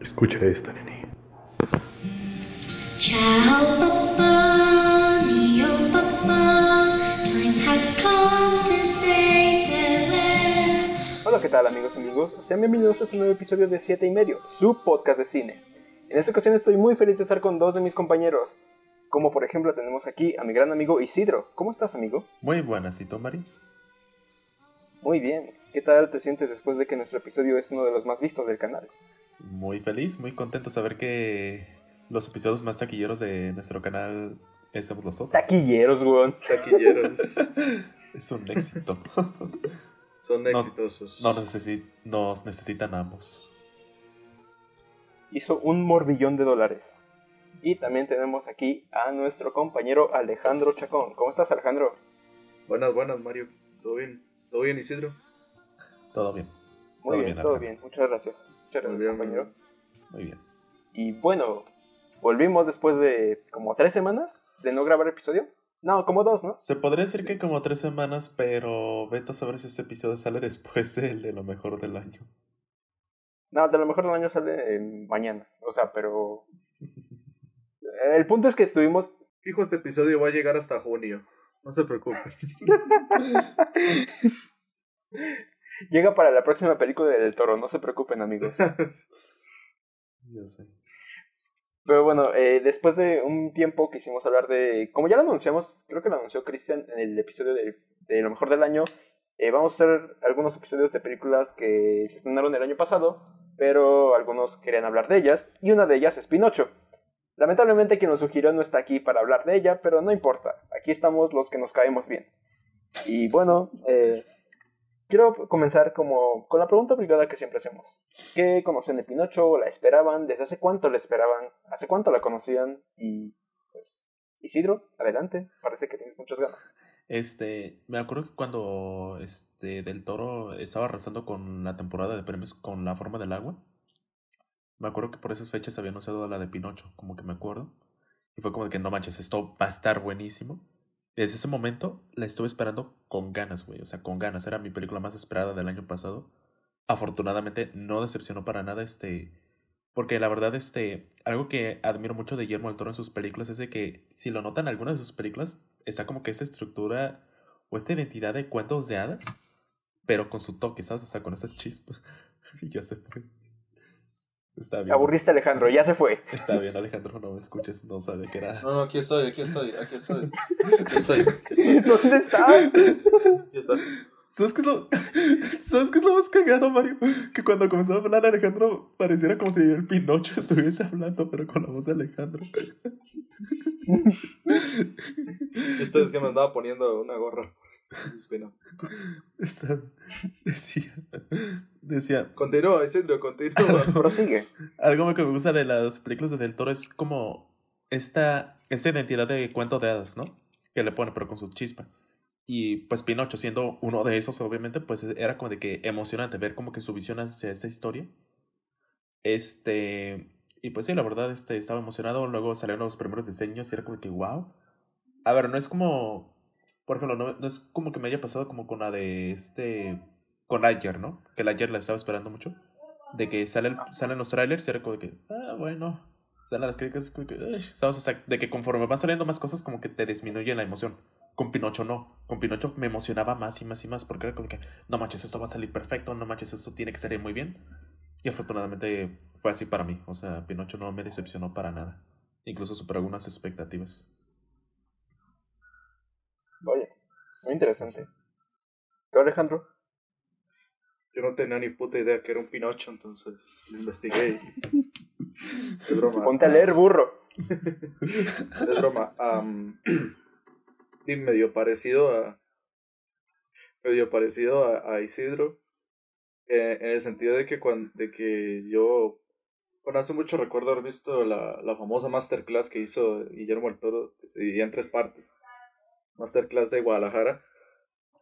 Escucha esto, time has come to say farewell. Hola, ¿qué tal amigos y amigos? Sean bienvenidos a este nuevo episodio de 7 y medio, su podcast de cine. En esta ocasión estoy muy feliz de estar con dos de mis compañeros. Como por ejemplo tenemos aquí a mi gran amigo Isidro. ¿Cómo estás, amigo? Muy buenas, ¿y tú, Mari? Muy bien. ¿Qué tal te sientes después de que nuestro episodio es uno de los más vistos del canal? Muy feliz, muy contento de saber que los episodios más taquilleros de nuestro canal somos nosotros. Taquilleros, weón. taquilleros. Es un éxito. Son No, exitosos. No necesi- nos necesitan ambos. Hizo un morbillón de dólares. Y también tenemos aquí a nuestro compañero Alejandro Chacón. ¿Cómo estás, Alejandro? Buenas, buenas, Mario. ¿Todo bien? ¿Todo bien, Isidro? Todo bien, Muy Todo bien, bien, todo bien. Muchas gracias. Muchas gracias, Muy bien, compañero. muy bien. Y bueno, volvimos después de como tres semanas de no grabar episodio. No, como dos, ¿no? Se podría decir que como tres semanas, pero vete a saber si este episodio sale después del de lo mejor del año. No, de lo mejor del año sale eh, mañana. O sea, pero... El punto es que estuvimos... Fijo, este episodio va a llegar hasta junio. No se preocupe. Llega para la próxima película del Toro, no se preocupen amigos. Ya sé. Pero bueno, eh, después de un tiempo quisimos hablar de... Como ya lo anunciamos, creo que lo anunció Christian en el episodio de, de lo mejor del año, eh, vamos a hacer algunos episodios de películas que se estrenaron el año pasado, pero algunos querían hablar de ellas, y una de ellas es Pinocho. Lamentablemente quien nos sugirió no está aquí para hablar de ella, pero no importa, aquí estamos los que nos caemos bien. Y bueno, eh, quiero comenzar como con la pregunta obligada que siempre hacemos. ¿Qué conocían de Pinocho? ¿La esperaban? ¿Desde hace cuánto la esperaban? ¿Hace cuánto la conocían? Y pues, Isidro, adelante, parece que tienes muchas ganas. Este, me acuerdo que cuando este Del Toro estaba arrasando con la temporada de premios con La forma del agua, me acuerdo que por esas fechas había anunciado la de Pinocho, como que me acuerdo. Y fue como de que no manches, esto va a estar buenísimo. Desde ese momento la estuve esperando con ganas, güey. O sea, con ganas. Era mi película más esperada del año pasado. Afortunadamente no decepcionó para nada este. Porque la verdad, este. Algo que admiro mucho de Guillermo del Toro en sus películas es de que, si lo notan, algunas de sus películas está como que esa estructura o esta identidad de cuentos de hadas, pero con su toque, ¿sabes? O sea, con esa chispa. y ya se fue. Está bien. Aburriste Alejandro, ya se fue. Está bien, Alejandro, no me escuches, no sabía que era. No, no, aquí estoy, aquí estoy, aquí estoy. Aquí estoy, aquí estoy. ¿Dónde estás? Aquí estoy. ¿Sabes qué, es lo... ¿Sabes qué es lo más cagado, Mario? Que cuando comenzó a hablar Alejandro pareciera como si el Pinocho estuviese hablando, pero con la voz de Alejandro. Esto es que me andaba poniendo una gorra. Espino. Está... Decía... Decía... Continúa, Isidro, continúa. Prosigue. Algo que me gusta de las películas de Del Toro es como esta, esta identidad de cuento de hadas, ¿no? Que le pone, pero con su chispa. Y pues Pinocho, siendo uno de esos, obviamente, pues era como de que emocionante ver como que su visión hacia esta historia. Este. Y pues sí, la verdad, este, estaba emocionado. Luego salieron los primeros diseños y era como que, wow. A ver, no es como. Por ejemplo, no, no es como que me haya pasado como con la de este. Con Ayer, ¿no? Que la Ayer la estaba esperando mucho. De que sale el- salen los trailers y era como de que, ah, bueno. Salen las críticas, como que, ¿sabes? O sea, de que conforme van saliendo más cosas, como que te disminuye la emoción. Con Pinocho no. Con Pinocho me emocionaba más y más y más porque era como que, no manches, esto va a salir perfecto, no manches, esto tiene que salir muy bien. Y afortunadamente fue así para mí. O sea, Pinocho no me decepcionó para nada. Incluso superó algunas expectativas. Oye, muy interesante. ¿Tú, Alejandro? Yo no tenía ni puta idea que era un Pinocho, entonces lo investigué. y- Es broma. Ponte a leer, burro. Es broma. y medio parecido a. medio parecido a, a Isidro. eh, en el sentido de que, cuando, de que yo. Bueno, hace mucho recuerdo haber visto la, la famosa masterclass que hizo Guillermo del Toro, que se dividía en tres partes. Masterclass de Guadalajara.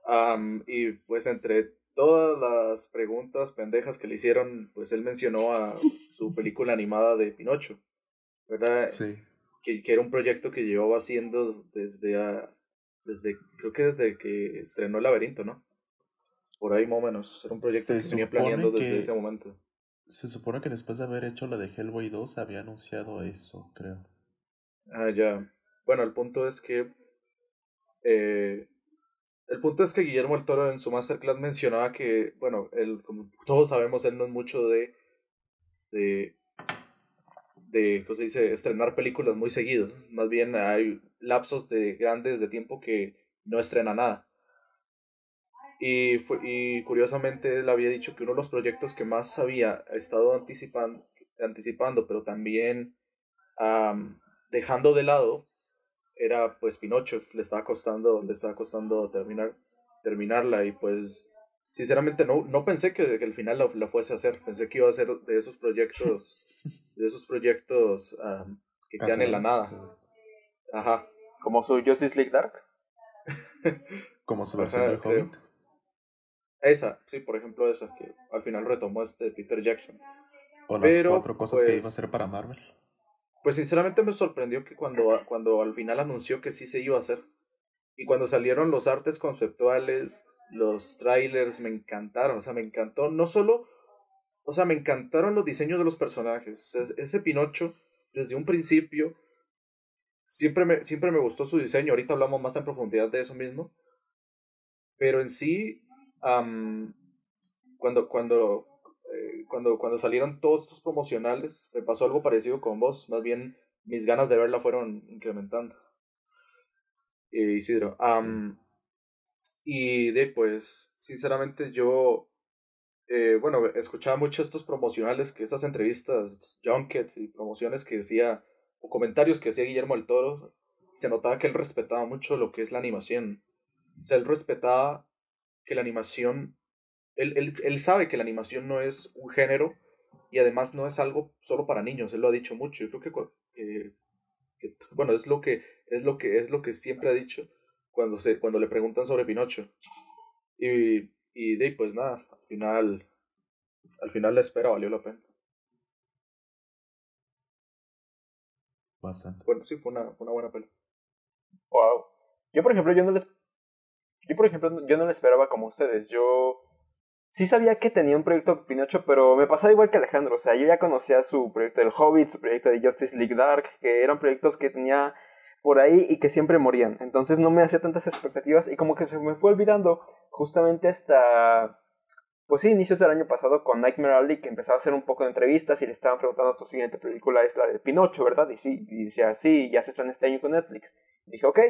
Am, y pues entre todas las preguntas pendejas que le hicieron, pues él mencionó a su película animada de Pinocho. ¿Verdad? Sí. que, que era un proyecto que llevaba haciendo desde, a- desde creo que desde que estrenó El Laberinto, ¿no? Por ahí más o menos. Era un proyecto Se que venía planeando desde ese momento. Se supone que después de haber hecho la de Hellboy 2 había anunciado eso, creo. Ah, ya. Bueno, el punto es que. Eh, el punto es que Guillermo el Toro en su masterclass mencionaba que, bueno, él, como todos sabemos, él no es mucho de. de. ¿cómo se dice?, estrenar películas muy seguidos. Más bien hay lapsos de grandes de tiempo que no estrena nada. Y, fue, y curiosamente él había dicho que uno de los proyectos que más había estado anticipando, anticipando pero también am, dejando de lado era pues Pinocho, le estaba costando, le estaba costando terminar, terminarla y pues sinceramente no, no pensé que, que al final la, la fuese a hacer, pensé que iba a ser de esos proyectos, de esos proyectos que quedan en la nada. Ajá. Como su Justice League Dark. Como su Ajá, versión del creo. Hobbit. Esa, sí, por ejemplo esa, que al final retomó este Peter Jackson. O las Pero, cuatro cosas que pues, iba a hacer para Marvel. Pues sinceramente me sorprendió que cuando, cuando al final anunció que sí se iba a hacer. Y cuando salieron los artes conceptuales, los trailers, me encantaron. O sea, me encantó. No solo. O sea, me encantaron los diseños de los personajes. Es- Ese Pinocho, desde un principio, siempre me, siempre me gustó su diseño. Ahorita hablamos más en profundidad de eso mismo. Pero en sí, cuando, cuando, eh, cuando, cuando salieron todos estos promocionales, me pasó algo parecido con vos. Más bien, mis ganas de verla fueron incrementando. Eh, Isidro. am, y de pues, sinceramente yo, eh, bueno, escuchaba mucho estos promocionales, que estas entrevistas, junkets y promociones que decía, o comentarios que hacía Guillermo del Toro, se notaba que él respetaba mucho lo que es la animación. O sea, él respetaba que la animación, él, él, él sabe que la animación no es un género y además no es algo solo para niños, él lo ha dicho mucho. Yo creo que, cu- que- bueno, es lo que es lo que es lo que siempre ha dicho cuando se cuando le preguntan sobre Pinocho. Y y de ahí, pues nada, al final al final la espera valió la pena. Bastante. Bueno, sí fue una, fue una buena peli. Wow. Yo, por ejemplo, yo no les. Yo, por ejemplo, yo no le esperaba como ustedes. Yo sí sabía que tenía un proyecto Pinocho, pero me pasaba igual que Alejandro. O sea, yo ya conocía su proyecto del Hobbit, su proyecto de Justice League Dark, que eran proyectos que tenía por ahí y que siempre morían. Entonces no me hacía tantas expectativas y como que se me fue olvidando justamente hasta. Pues sí, inicios del año pasado con Nightmare Alley, que empezaba a hacer un poco de entrevistas y le estaban preguntando, tu siguiente película es la de Pinocho, ¿verdad? Y sí, y decía, sí, ya se estrena este año con Netflix. Dije, ok.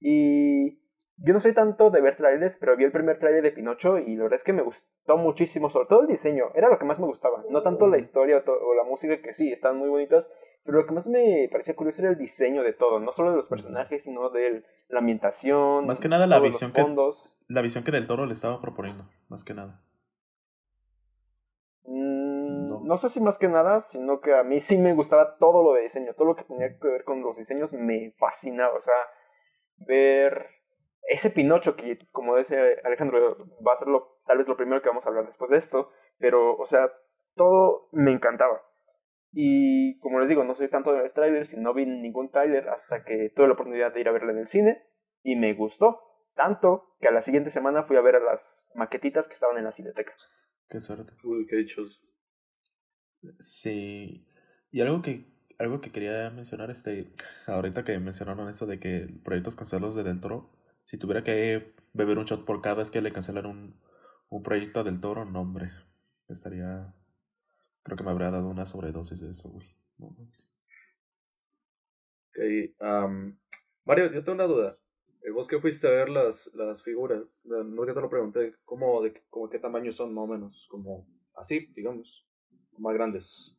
Y yo no soy tanto de ver trailers, pero vi el primer trailer de Pinocho y la verdad es que me gustó muchísimo, sobre todo el diseño, era lo que más me gustaba. No tanto la historia o, la música, que sí, están muy bonitas, pero lo que más me parecía curioso era el diseño de todo, no solo de los personajes, sino de la ambientación. Más que nada la todos los visión que- fondos. La visión que Del Toro le estaba proponiendo, más que nada. Mm, No. no sé si más que nada, sino que a mí sí me gustaba todo lo de diseño, todo lo que tenía que ver con los diseños me fascinaba, o sea, ver ese Pinocho que, como dice Alejandro, va a ser lo, tal vez lo primero que vamos a hablar después de esto, pero, o sea, todo me encantaba. Y como les digo, no soy tanto de ver trailers y no vi ningún trailer hasta que tuve la oportunidad de ir a verla en el cine y me gustó. Tanto que a la siguiente semana fui a ver a las maquetitas que estaban en la cineteca. Qué suerte. Uy, qué dichoso. Sí. Y algo que, algo que quería mencionar, este, ahorita que mencionaron eso de que proyectos cancelados de Del Toro, si tuviera que beber un shot por cada vez que le cancelan un, un proyecto Del Toro, no, hombre, estaría, creo que me habría dado una sobredosis de eso, güey. No mames. Ok, am, Mario, yo tengo una duda. Eh, Vos que fuiste a ver las, las figuras, no que te lo pregunté, ¿cómo, de, como qué tamaño son más o menos? Como así, digamos, más grandes.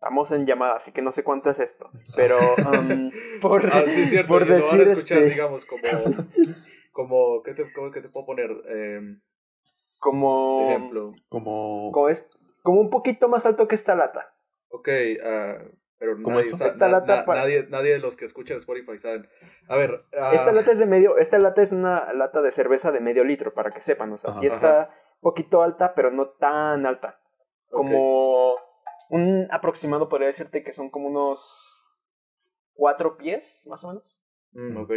Estamos en llamada, así que no sé cuánto es esto. Pero um, por, Ah, sí, es cierto, por lo van a decir escuchar, este, digamos, como, como, ¿qué te, cómo- qué te puedo poner? Em, como, ejemplo. Como, como, es, como un poquito más alto que esta lata. Ok, ah, pero ¿Cómo nadie, eso? Esta na- lata na- para- nadie, nadie de los que escuchan Spotify saben. A ver, ah, Esta lata es de medio, esta lata es una lata de cerveza de medio litro, para que sepan. O sea, sí Ajá. está un poquito alta, pero no tan alta. Como un aproximado podría decirte que son como unos cuatro pies, más o menos. Mm, ok.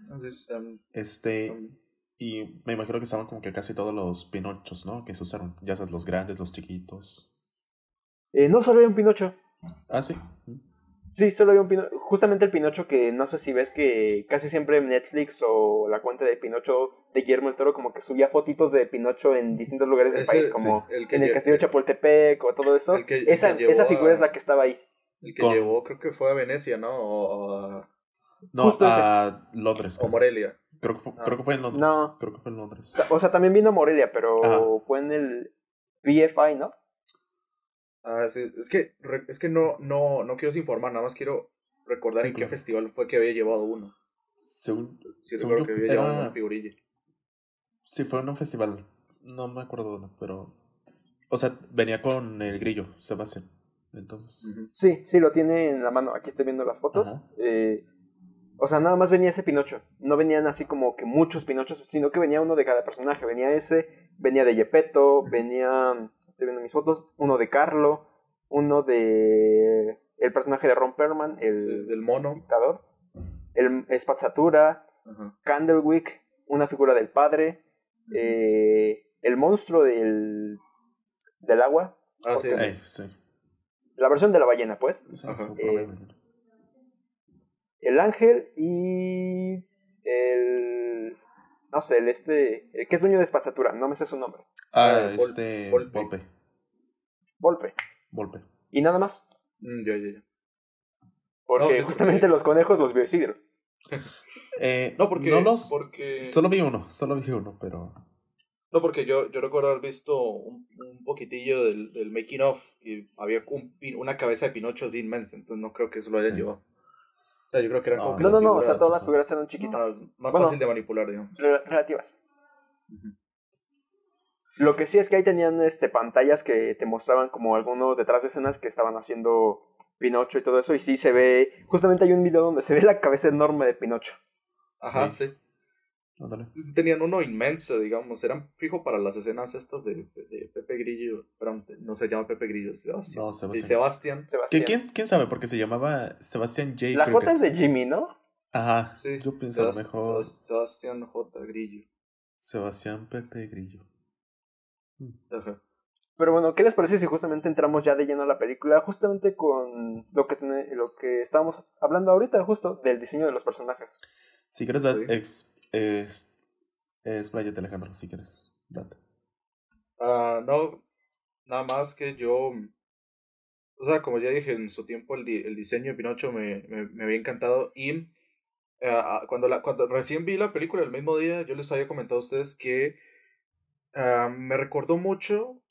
Entonces, em, este, em, Y me imagino que estaban como que casi todos los Pinochos, ¿no? Que se usaron. Ya sabes, los grandes, los chiquitos. Eh, no solo había un Pinocho. Ah, sí. Sí, solo había un Pinocho. Justamente el Pinocho que no sé si ves que casi siempre en Netflix o la cuenta de Pinocho de Guillermo el Toro como que subía fotitos de Pinocho en distintos lugares del Ese, país, sí, como el que en el castillo de Chapultepec o todo eso. El que- el esa, que esa figura a- es la que estaba ahí. El que Con- llevó, creo que fue a Venecia, ¿no? O, o a, No, Justo ese. a Londres. o. Morelia. Creo que, fue, Ah. creo que fue en Londres. No. Creo que fue en Londres. O sea, también vino a Morelia, pero Ajá. fue en el BFI, ¿no? Ah, sí, es que, re- es que no, no, no quiero informar, nada más quiero recordar Sí, en qué festival fue que había llevado uno. Según, Sí, según recuerdo yo, que había llevado una figurilla. Sí, fue en un festival. No me acuerdo dónde, pero. O sea, venía con el grillo, Sebastián. Entonces. Sí, sí, lo tiene en la mano. Aquí estoy viendo las fotos. Eh, o sea, nada más venía ese Pinocho. No venían así como que muchos Pinochos, sino que venía uno de cada personaje. Venía ese, venía de Gepetto, venía, estoy viendo mis fotos, uno de Carlo, uno de el personaje de Ron Perlman, Sí, el Del mono. dictador, el Spazzatura, Ajá. Candlewick, una figura del padre, eh, el monstruo del, del agua, Ah, sí. la versión de la ballena, pues. Sí, Ajá. sí, Eh, el ángel y el no sé el este el que es dueño de Spazzatura no me sé su nombre Ah, Vol- este. Volpe. Volpe. Volpe Volpe. y nada más Mm, ya, ya, ya. porque No, sí, justamente porque- los conejos los vio Isidro Eh, No, porque. No los. porque... Solo vi uno, solo vi uno, pero. No, porque yo, yo recuerdo haber visto un, un poquitillo del, del making of y había un una cabeza de Pinocho así inmensa, entonces no creo que eso lo hayan Sí. llevado. O sea, yo creo que eran No, como que no no no o sea todas las figuras eran chiquitas más, más Bueno. fácil de manipular, digamos. re- relativas Ujú. Lo que sí es que ahí tenían este pantallas que te mostraban como algunos detrás de escenas que estaban haciendo Pinocho y todo eso y sí se ve justamente hay un video donde se ve la cabeza enorme de Pinocho Ajá, Sí. sí. Ándale. Sí, Tenían uno inmenso, digamos. Eran fijo para las escenas estas de, de Pepe Grillo. Perdón, no se llama Pepe Grillo, Sebastián. No, Sí, Sebastián. Sebastián. Sebastián ¿Qué- quién, ¿Quién sabe? Porque se llamaba Sebastián J. la J es de Jimmy ¿no? Ajá. Sí, Yo pienso a lo Sebas- mejor. Sebas- Sebastián J. Grillo. Sebastián Pepe Grillo. Ajá. Pero bueno, ¿qué les parece si justamente entramos ya de lleno a la película? Justamente con lo que, lo que estábamos hablando ahorita, justo del diseño de los personajes. Si quieres, Sí. ex, expláyate, Alejandro, si quieres. Date. Ah, no, nada más que yo, o sea, como ya dije en su tiempo, el, di- el diseño de Pinocho me, me, me había encantado y ah, cuando, la, cuando recién vi la película el mismo día, yo les había comentado a ustedes que ah, me recordó mucho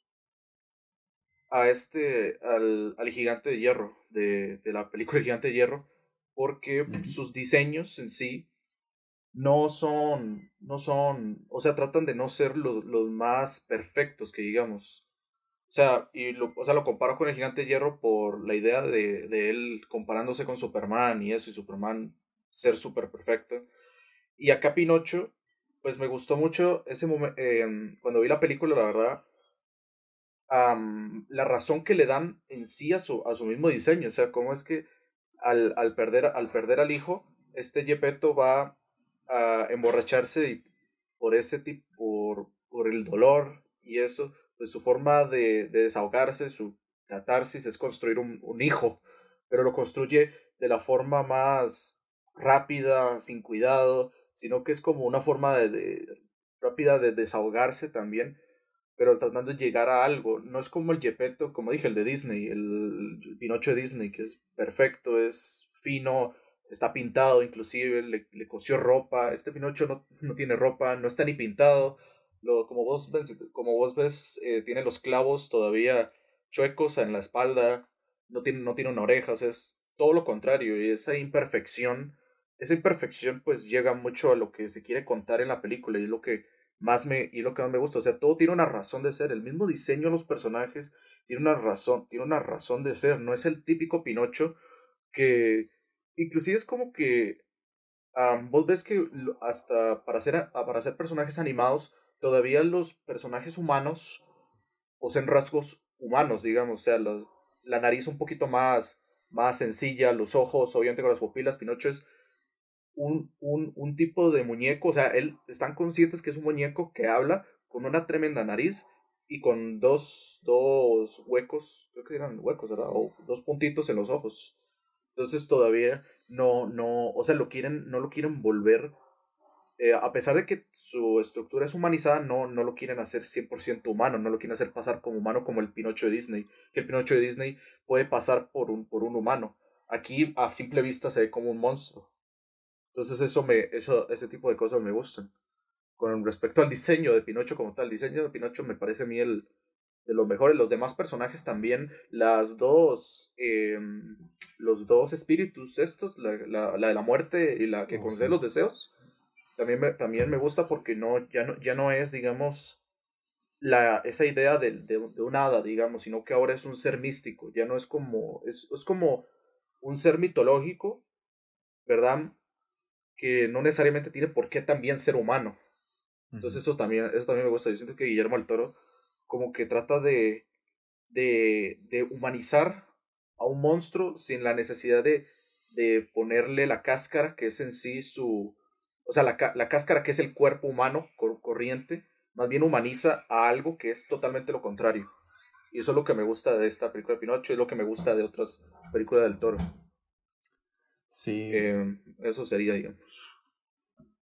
a este, al, al gigante de hierro, de, de la película El Gigante de Hierro, porque sus diseños en sí no son, no son, o sea, tratan de no ser los, los más perfectos que digamos. O sea, y lo, o sea, lo comparo con el gigante de hierro por la idea de, de él comparándose con Superman y eso, y Superman ser súper perfecto. Y acá Pinocho, pues me gustó mucho ese momento, cuando vi la película, la verdad, am, la razón que le dan en sí a su, a su mismo diseño, o sea, cómo es que al, al, perder, al perder al hijo, este Gepetto va a emborracharse por ese tipo, por, por el dolor y eso, pues su forma de, de desahogarse, su catarsis es construir un hijo, pero lo construye de la forma más rápida, sin cuidado, sino que es como una forma de, rápida de desahogarse también, pero tratando de llegar a algo. No es como el Gepetto, como dije, el de Disney, el, Pinocho de Disney, que es perfecto, es fino, está pintado inclusive, le, le cosió ropa. Este Pinocho no, no, tiene ropa, no está ni pintado. Lo, como, vos ves, como vos ves, eh, tiene los clavos todavía chuecos en la espalda, no tiene, no tiene una es todo lo contrario. Y esa imperfección, esa imperfección pues llega mucho a lo que se quiere contar en la película y es lo que más me, y lo que más me gusta. O sea, todo tiene una razón de ser. El mismo diseño de los personajes tiene una razón, tiene una razón de ser. No es el típico Pinocho que inclusive es como que um, vos ves que hasta para hacer, para personajes animados, todavía los personajes humanos poseen rasgos humanos, digamos, o sea, la nariz un poquito más, más sencilla, los ojos, obviamente con las pupilas, Pinocho es un, un, un tipo de muñeco, o sea, él, están conscientes que es un muñeco que habla con una tremenda nariz y con dos, dos huecos, creo que eran huecos, ¿verdad? O dos puntitos en los ojos. Entonces todavía no, no, o sea, lo quieren, no lo quieren volver, eh, a pesar de que su estructura es humanizada, no, no lo quieren hacer 100% humano, no lo quieren hacer pasar como humano como el Pinocho de Disney, que el Pinocho de Disney puede pasar por un, por un humano. Aquí a simple vista se ve como un monstruo. Entonces eso me, eso, ese tipo de cosas me gustan. Con respecto al diseño de Pinocho como tal, el diseño de Pinocho me parece a mí el, de los mejores. Los demás personajes también, las dos, eh, los dos espíritus estos, la, la, la, de la muerte y la que Oh, concede sí. los deseos, también me, también me gusta porque no, ya, no, ya no es, digamos, la, esa idea de, de, de un hada, digamos, sino que ahora es un ser místico, ya no es como, es, es como un ser mitológico, ¿verdad? Que no necesariamente tiene por qué también ser humano. Entonces eso también, eso también me gusta. Yo siento que Guillermo del Toro como que trata de, de, de humanizar a un monstruo sin la necesidad de, de ponerle la cáscara que es en sí su... O sea, la, la cáscara que es el cuerpo humano cor- corriente, más bien humaniza a algo que es totalmente lo contrario. Y eso es lo que me gusta de esta película de Pinocho, es lo que me gusta de otras películas del Toro. Sí. Eh, eso sería, digamos.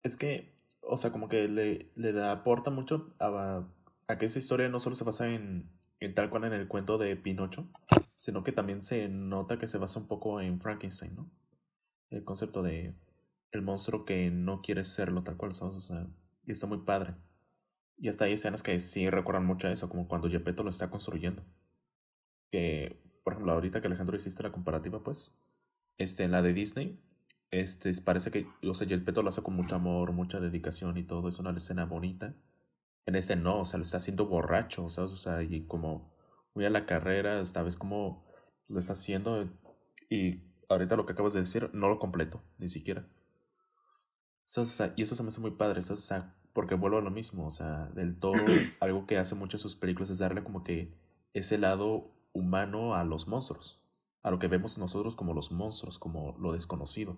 Es que, o sea, como que le, le da- aporta mucho a, a que esa historia no solo se basa en, en tal cual en el cuento de Pinocho, sino que también se nota que se basa un poco en Frankenstein, ¿no? El concepto de el monstruo que no quiere serlo tal cual, ¿sabes? O sea, y está muy padre. Y hasta hay escenas que sí recuerdan mucho a eso, como cuando Gepetto lo está construyendo. Que, por ejemplo, ahorita que Alejandro hiciste la comparativa, pues, este, en la de Disney, este, parece que, o sea, Gepetto lo hace con mucho amor, mucha dedicación y todo, es una escena bonita. En este no, o sea, lo está haciendo borracho, ¿sabes? O sea, y como muy a la carrera, esta vez como lo está haciendo y ahorita lo que acabas de decir, no lo completo, ni siquiera. ¿Sabes? O sea, y eso se me hace muy padre, ¿sabes? O sea, porque vuelvo a lo mismo, o sea, del todo, algo que hace mucho en sus películas es darle como que ese lado humano a los monstruos, a lo que vemos nosotros como los monstruos, como lo desconocido.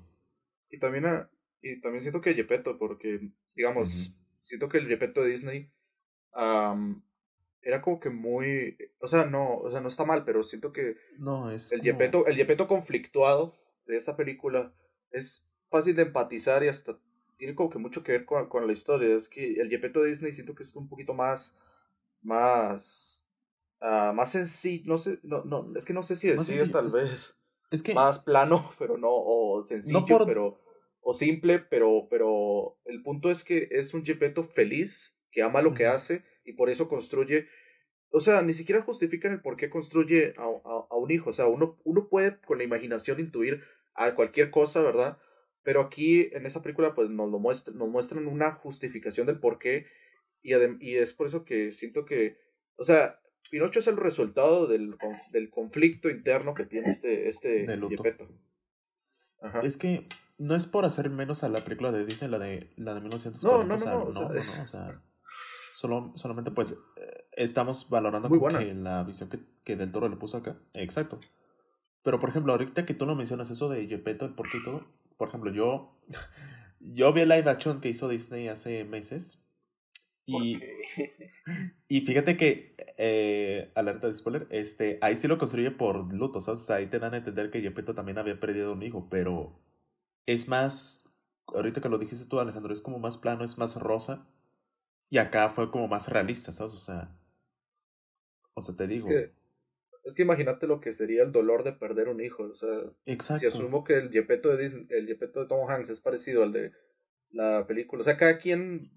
Y también, a- y también siento que Gepetto, porque, digamos, siento que el Gepetto de Disney am, era como que muy, o sea, no, o sea, no está mal, pero siento que No, es el como- Gepetto, el Gepetto conflictuado de esa película es fácil de empatizar y hasta tiene como que mucho que ver con, con la historia. Es que el Gepetto de Disney siento que es un poquito más, más, ah, más sencillo, no sé, no, no, es que no sé si decir sencillo, tal es- vez Es que, más plano, pero no, o sencillo, por- pero, o simple, pero, pero el punto es que es un Gepetto feliz, que ama lo que hace y por eso construye, o sea, ni siquiera justifican el por qué construye a, a- a un hijo, o sea, uno, uno puede con la imaginación intuir a cualquier cosa, ¿verdad? Pero aquí en esa película pues nos lo muestran, nos muestran una justificación del por qué y es por eso que siento que, o sea, Pinocho es el resultado del, del conflicto interno que tiene este, este. Gepetto. Ajá. es que no es por hacer menos a la película de Disney, la de, la de 1940. No, no, o sea, no, no, o no, sea, no, es- no, o sea, solo, solamente pues eh, estamos valorando Muy como buena. que la visión que, que Del Toro le puso acá. Exacto. Pero por ejemplo, ahorita que tú lo mencionas eso de Gepetto, el porqué y todo, por ejemplo, yo, yo vi el live action que hizo Disney hace meses. Y, y fíjate que, eh, alerta de spoiler, este, ahí sí lo construye por luto, ¿sabes? O sea, ahí te dan a entender que Gepetto también había perdido un hijo, pero es más, ahorita que lo dijiste tú, Alejandro, es como más plano, es más rosa, y acá fue como más realista, ¿sabes? O sea, o sea, te Es digo, que, es que imagínate lo que sería el dolor de perder un hijo. O sea, exacto. si asumo que el Gepetto de Disney, el Gepetto de Tom Hanks es parecido al de la película. O sea, cada quien,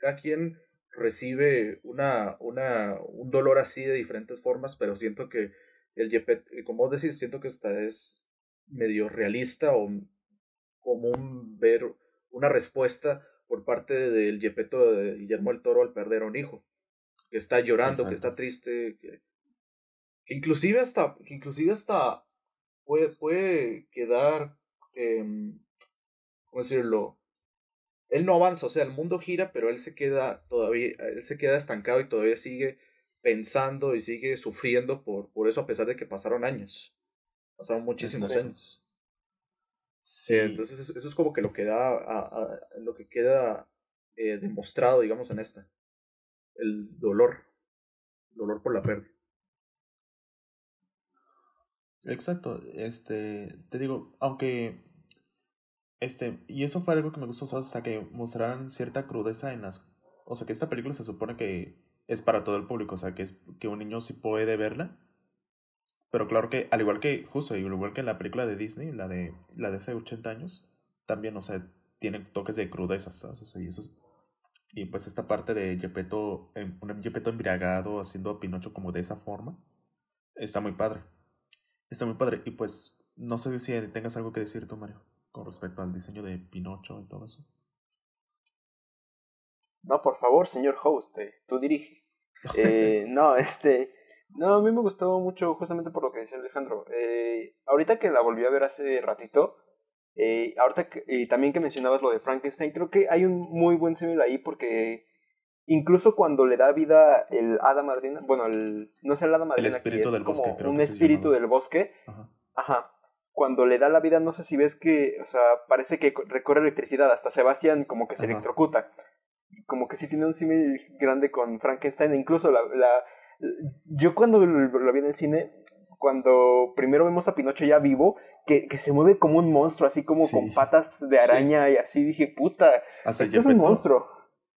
cada quien recibe una, una, un dolor así de diferentes formas, pero siento que el Gepetto, como vos decís, siento que esta es medio realista o como un ver una respuesta por parte del Gepetto de Guillermo del Toro al perder a un hijo. Que está llorando, que está triste, que, que inclusive hasta, que inclusive hasta puede, puede quedar, em, ¿cómo decirlo? Él no avanza, o sea, el mundo gira, pero él se queda todavía, él se queda estancado y todavía sigue pensando y sigue sufriendo por, por eso a pesar de que pasaron años. Pasaron muchísimos Exacto. años. Sí. Entonces eso, eso es como que lo que da, a- a- lo que queda eh, demostrado, digamos, en esta. El dolor. Dolor por la pérdida. Exacto, este, te digo, aunque, este, y eso fue algo que me gustó, ¿sabes? O sea, que mostraran cierta crudeza en las, o sea, que esta película se supone que es para todo el público, o sea, que es, que un niño sí puede verla, pero claro que, al igual que, justo, al igual que en la película de Disney, la de, la de hace 80 años, también, o sea, tienen toques de crudeza, ¿sabes? Y eso es- y pues esta parte de Gepetto, em, un Gepetto embriagado haciendo a Pinocho como de esa forma, está muy padre. Está muy padre. Y pues, no sé si tengas algo que decir tú, Mario, con respecto al diseño de Pinocho y todo eso. No, por favor, señor host, eh, tú dirige. Eh, no, este. No, a mí me gustó mucho justamente por lo que decía Alejandro. Eh, ahorita que la volví a ver hace ratito, ahorita que- y también que mencionabas lo de Frankenstein, creo que hay un muy buen símil ahí porque incluso cuando le da vida el hada madrina, bueno, el, no es el hada madrina, aquí, espíritu es del como bosque, creo un que espíritu del bosque, Ajá. Ajá. Cuando le da la vida, no sé si ves que, o sea, parece que co- recorre electricidad. Hasta Sebastián como que se Ajá. electrocuta. Como que sí tiene un símil grande con Frankenstein. Incluso la, la- yo cuando lo, lo vi en el cine, cuando primero vemos a Pinocho ya vivo, que, que se mueve como un monstruo, así como Sí. con patas de araña y así, dije, puta, Hasta esto es un monstruo.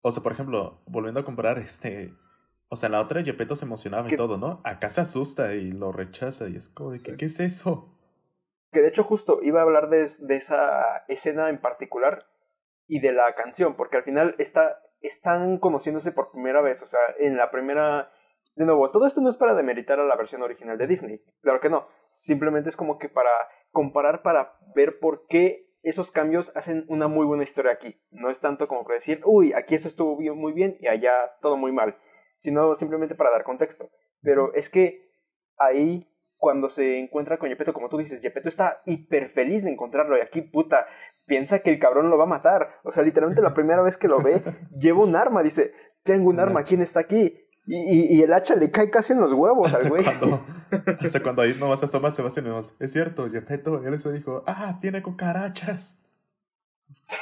O sea, por ejemplo, volviendo a comparar, este. O sea, la otra Gepetto se emocionaba y ¿Qué? todo, ¿no? Acá se asusta y lo rechaza y es como de Sí. ¿qué es eso? Que de hecho justo iba a hablar de, esa escena en particular y de la canción, porque al final está, están conociéndose por primera vez, o sea, en la primera... De nuevo, todo esto no es para demeritar a la versión original de Disney, claro que no, simplemente es como que para comparar, para ver por qué esos cambios hacen una muy buena historia aquí. No es tanto como para decir, uy, aquí eso estuvo muy bien y allá todo muy mal, sino simplemente para dar contexto. Pero es que ahí cuando se encuentra con Gepetto, como tú dices, Gepetto está hiper feliz de encontrarlo y aquí, puta, piensa que el cabrón lo va a matar. O sea, literalmente la primera vez que lo ve, lleva un arma, dice, tengo un arma. ¿quién está aquí? Y, y- y el hacha le cae casi en los huevos Hasta al güey. cuando, hasta cuando ahí nomás asoma a Sebastián y nomás, es cierto, Gepetto, él eso dijo, ah, tiene cucarachas.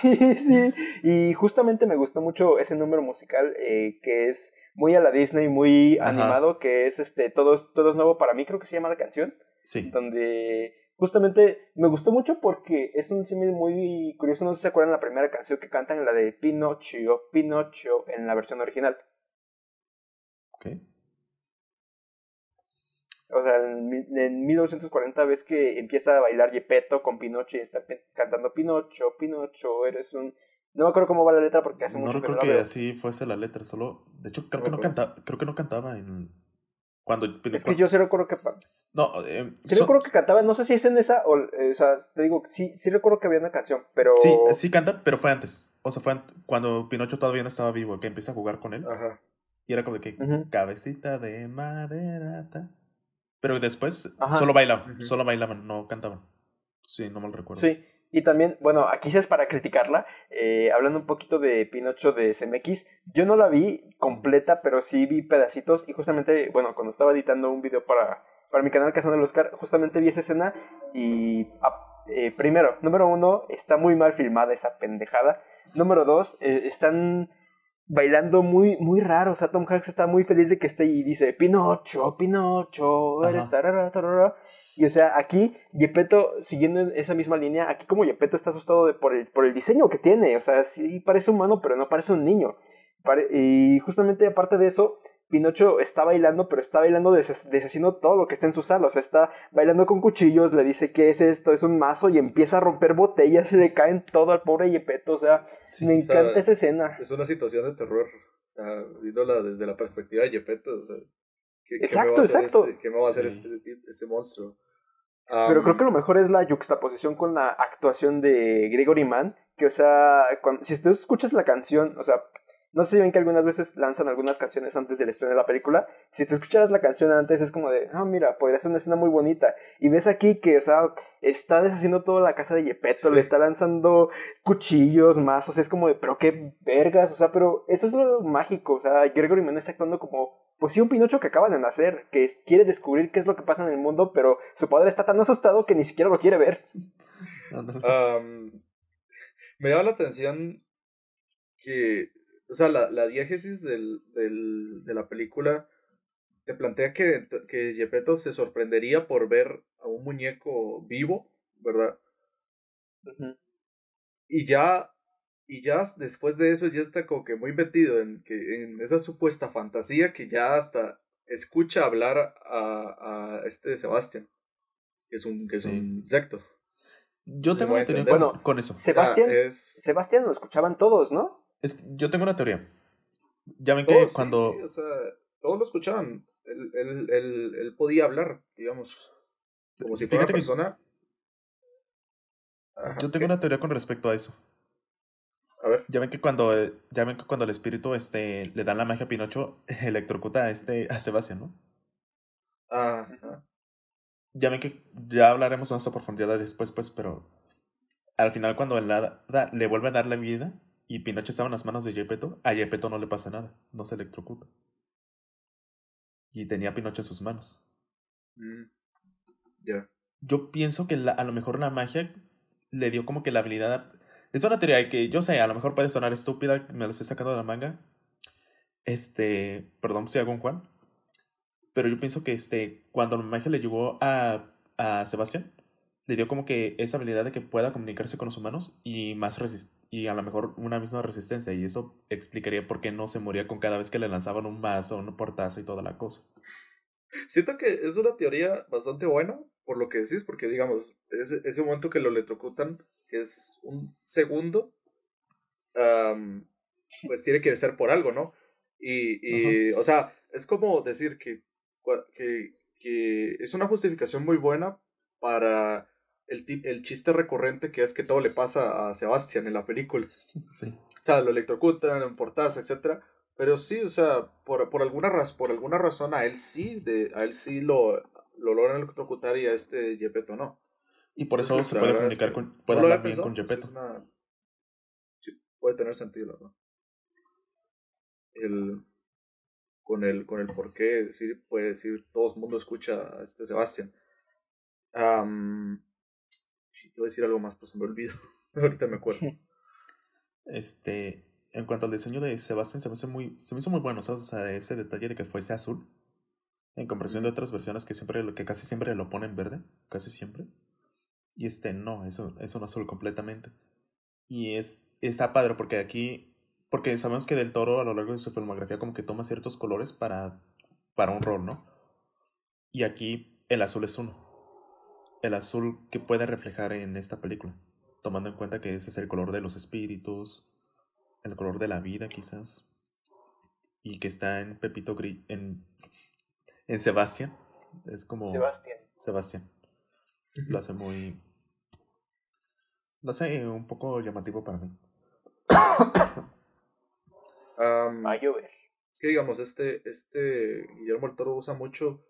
Sí, sí. Y justamente me gustó mucho ese número musical eh, que es muy a la Disney, muy Ajá. animado, que es este, todo, es- todo es nuevo para mí, creo que se llama la canción. Sí. donde justamente me gustó mucho porque es un símil muy curioso. No sé si se acuerdan la primera canción que cantan, la de Pinocho, Pinocho, en la versión original. Ok. O sea, en, en 1940 ves que empieza a bailar Gepetto con Pinocho y está cantando Pinocho, Pinocho, eres un... No me acuerdo cómo va la letra porque hace No mucho que recuerdo no la que así fuese la letra, solo. De hecho, creo No que no cantaba, creo que no cantaba en. Cuando. Es que yo sí recuerdo que... No, eh, Sí so- recuerdo que cantaba, no sé si es en esa o... eh, o sea, te digo, sí, sí recuerdo que había una canción, pero... Sí, sí canta, pero fue antes. O sea, fue cuando Pinocho todavía no estaba vivo, que empieza a jugar con él. Ajá. Y era como de que Ujú. cabecita de madera. ta. Pero después Ajá. solo bailaban, Ujú. solo bailaban, no cantaban. Sí, no mal recuerdo. Sí, y también, bueno, aquí sí es para criticarla, eh, hablando un poquito de Pinocho de CMX, yo no la vi completa, pero sí vi pedacitos y justamente, bueno, cuando estaba editando un video para, para mi canal Cazando el Oscar, justamente vi esa escena y, ah, eh, primero, número uno, está muy mal filmada esa pendejada, número dos, eh, están bailando muy, muy raro, o sea, Tom Hanks está muy feliz de que esté ahí y dice, Pinocho, Pinocho, eres tarara, tarara". Y o sea, aquí Gepetto, siguiendo en esa misma línea, aquí como Gepetto está asustado de- por, el, por el diseño que tiene. O sea, sí parece humano, pero no parece un niño. Pare- y justamente aparte de eso, Pinocho está bailando, pero está bailando des- deshaciendo todo lo que está en su sala. O sea, está bailando con cuchillos, le dice, ¿qué es esto? Es un mazo y empieza a romper botellas y le caen todo al pobre Gepetto. O sea, Sí. me o sea, encanta esa escena. Es una situación de terror. O sea, viéndola desde la perspectiva de Gepetto. O sea, ¿qué, qué Exacto, hacer exacto. Este, ¿Qué me va a hacer Sí. este, este monstruo? Pero creo que lo mejor es la yuxtaposición con la actuación de Gregory Mann, que o sea, cuando- si tú escuchas la canción, o sea, no sé si ven que algunas veces lanzan algunas canciones antes del estreno de la película, si te escucharas la canción antes es como de, ah, mira, podría ser una escena muy bonita, y ves aquí que, o sea, está deshaciendo toda la casa de Gepetto, Sí. le está lanzando cuchillos, mazos, es como de, pero qué vergas, o sea, pero eso es lo mágico, o sea, Gregory Mann está actuando como, pues sí, un Pinocho que acaba de nacer, que quiere descubrir qué es lo que pasa en el mundo, pero su padre está tan asustado que ni siquiera lo quiere ver. Me llama la atención que, o sea, la, la diégesis del, del, de la película te plantea que, que Gepetto se sorprendería por ver a un muñeco vivo, ¿verdad? Y ya, y ya después de eso ya está como que muy metido en, que, en esa supuesta fantasía que ya hasta escucha hablar a, a este Sebastián, que es un, que es un insecto. Yo tengo una teoría Bueno, con eso. Sebastián, Ah, es... Sebastián lo escuchaban todos, ¿no? Es- yo tengo una teoría. Ya ven que sí, cuando. sí, o sea, todos lo escuchaban. Él, él, él, él podía hablar, digamos, como si fuera una persona. Ajá, Yo tengo ¿qué? una teoría con respecto a eso. A ver. Ya ven que cuando, eh, ya ven que cuando el espíritu este, le dan la magia a Pinocho, electrocuta a, este, a Sebastián, ¿no? Ajá. Ya ven que ya hablaremos más a profundidad después, pues, pero al final cuando el hada le vuelve a dar la vida y Pinocho estaba en las manos de Gepetto, a Gepetto no le pasa nada, no se electrocuta. Y tenía a Pinocho en sus manos. Mm, Ya. Yo pienso que la- a lo mejor la magia le dio como que la habilidad. a- Es una teoría que yo sé, a lo mejor puede sonar estúpida, me lo estoy sacando de la manga. Este, perdón si hago un Juan. Pero yo pienso que este, cuando la magia le llegó a, a Sebastián, le dio como que esa habilidad de que pueda comunicarse con los humanos y más resist y a lo mejor una misma resistencia. Y eso explicaría por qué no se moría con cada vez que le lanzaban un mazo, un portazo y toda la cosa. Siento que es una teoría bastante buena, por lo que decís, porque digamos, ese, ese momento que lo electrocutan, que es un segundo, pues tiene que ser por algo, ¿no? Y, y o sea, es como decir que, que, que es una justificación muy buena para el, el chiste recurrente que es que todo le pasa a Sebastián en la película. Sí. O sea, lo electrocutan, en portazo, etcétera. Pero sí, o sea, por, por, alguna, por alguna razón a él sí, de, a él sí lo, lo logran electrocutar y a este Gepetto no. Y por eso Entonces, se puede es comunicar que con, puede hablar bien con pues, Gepetto. es una- sí, puede tener sentido, la verdad. El, con el, con el por qué decir, puede decir, todo el mundo escucha a este Sebastián. Sí, iba a decir algo más, pues me olvidó. Ahorita me acuerdo. Este, en cuanto al diseño de Sebastián, se me, hizo muy, se me hizo muy bueno, ¿sabes? O sea, ese detalle de que fuese azul, en comparación de otras versiones que siempre, que casi siempre lo ponen verde, casi siempre. Y este, no, eso es un azul completamente. Y es, está padre porque aquí, porque sabemos que Del Toro a lo largo de su filmografía como que toma ciertos colores para, para un rol, ¿no? Y aquí el azul es uno. El azul que puede reflejar en esta película tomando en cuenta que ese es el color de los espíritus, el color de la vida quizás, y que está en Pepito Gris, en, en Sebastián, es como Sebastián. Sebastián, lo hace muy, lo hace un poco llamativo para mí. A llover. Es que digamos, este, este Guillermo del Toro usa mucho,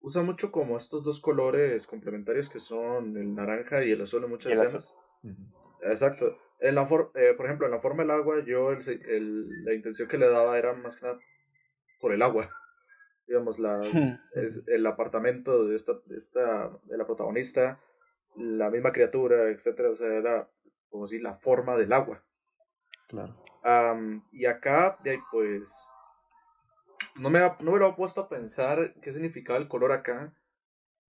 usa mucho como estos dos colores complementarios que son el naranja y el azul en muchas escenas. Exacto. En la for- eh, por ejemplo, en la forma del agua, yo el, la intención que le daba era más que nada por el agua. Digamos, las, es el apartamento de esta, de esta, de la protagonista, la misma criatura, etcétera, o sea, era como si la forma del agua. Claro. Am, y acá, de ahí, pues, no me, ha- no me lo he puesto a pensar qué significaba el color acá.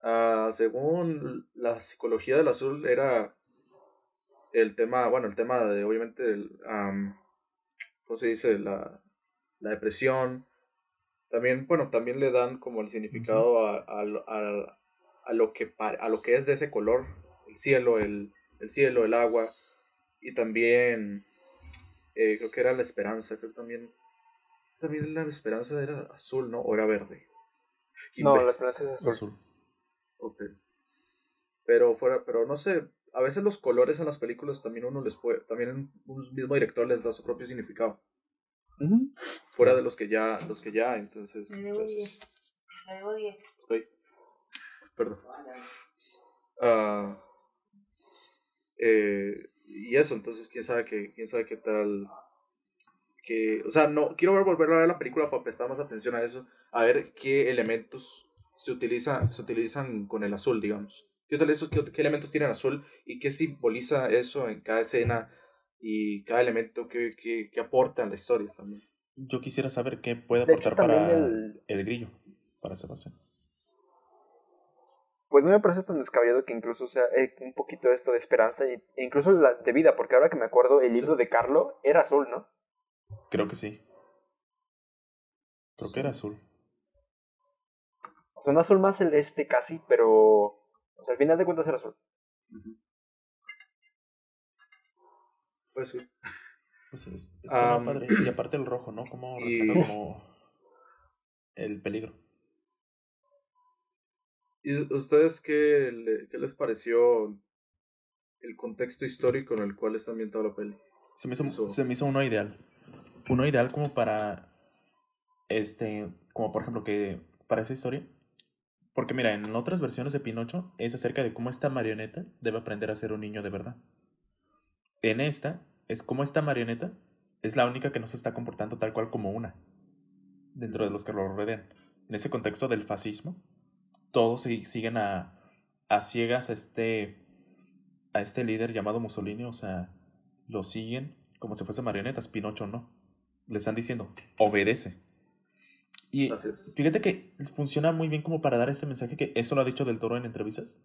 Ah, según la psicología del azul, era el tema, bueno, el tema de, obviamente, el, ¿cómo se dice? La, la depresión. También, bueno, también le dan como el significado a, a, lo- a- a lo que, a lo que es de ese color, el cielo, el, el cielo, el agua, y también eh, creo que era la esperanza, creo que también, también la esperanza era azul, ¿no? O era verde. No, la esperanza es azul. Azul. Ok. Pero fuera, pero no sé, a veces los colores en las películas también uno les puede, también un mismo director les da su propio significado, fuera de los que ya, los que ya, entonces, Le debo entonces, 10. Le debo 10. ok. Perdón. Ah, eh, y eso, entonces quién sabe qué, quién sabe qué tal. Que, o sea, no quiero ver- volver a ver la película para prestar más atención a eso, a ver qué elementos se utilizan, se utilizan con el azul, digamos. ¿Qué, qué, qué elementos tienen azul y qué simboliza eso en cada escena y cada elemento que, que, que aporta en la historia también? Yo quisiera saber qué puede hecho, aportar para el... el- grillo, para Sebastián. Pues no me parece tan descabellado que incluso sea eh, un poquito esto de esperanza e e incluso la de vida, porque ahora que me acuerdo, el libro de Carlo era azul, ¿no? Creo que sí. Creo que era azul. O sea, un azul más celeste casi, pero... O sea, al final de cuentas era azul. Pues sí. Pues es, es padre. Y aparte el rojo, ¿no? Como y- como el peligro. ¿Y ustedes qué, le- qué les pareció el contexto histórico en el cual está ambientada la peli? Se me hizo, Eso. se me hizo uno ideal. Uno ideal como para. Este. Como por ejemplo que. Para esa historia. Porque mira, en otras versiones de Pinocho es acerca de cómo esta marioneta debe aprender a ser un niño de verdad. En esta es como esta marioneta es la única que no se está comportando tal cual como una. Dentro de los que lo rodean. En ese contexto del fascismo, todos si- siguen a, a ciegas a este, a este líder llamado Mussolini, o sea, lo siguen como si fuese marionetas, Pinocho no. Le están diciendo, obedece. Y fíjate que funciona muy bien como para dar este mensaje que eso lo ha dicho del toro en entrevistas,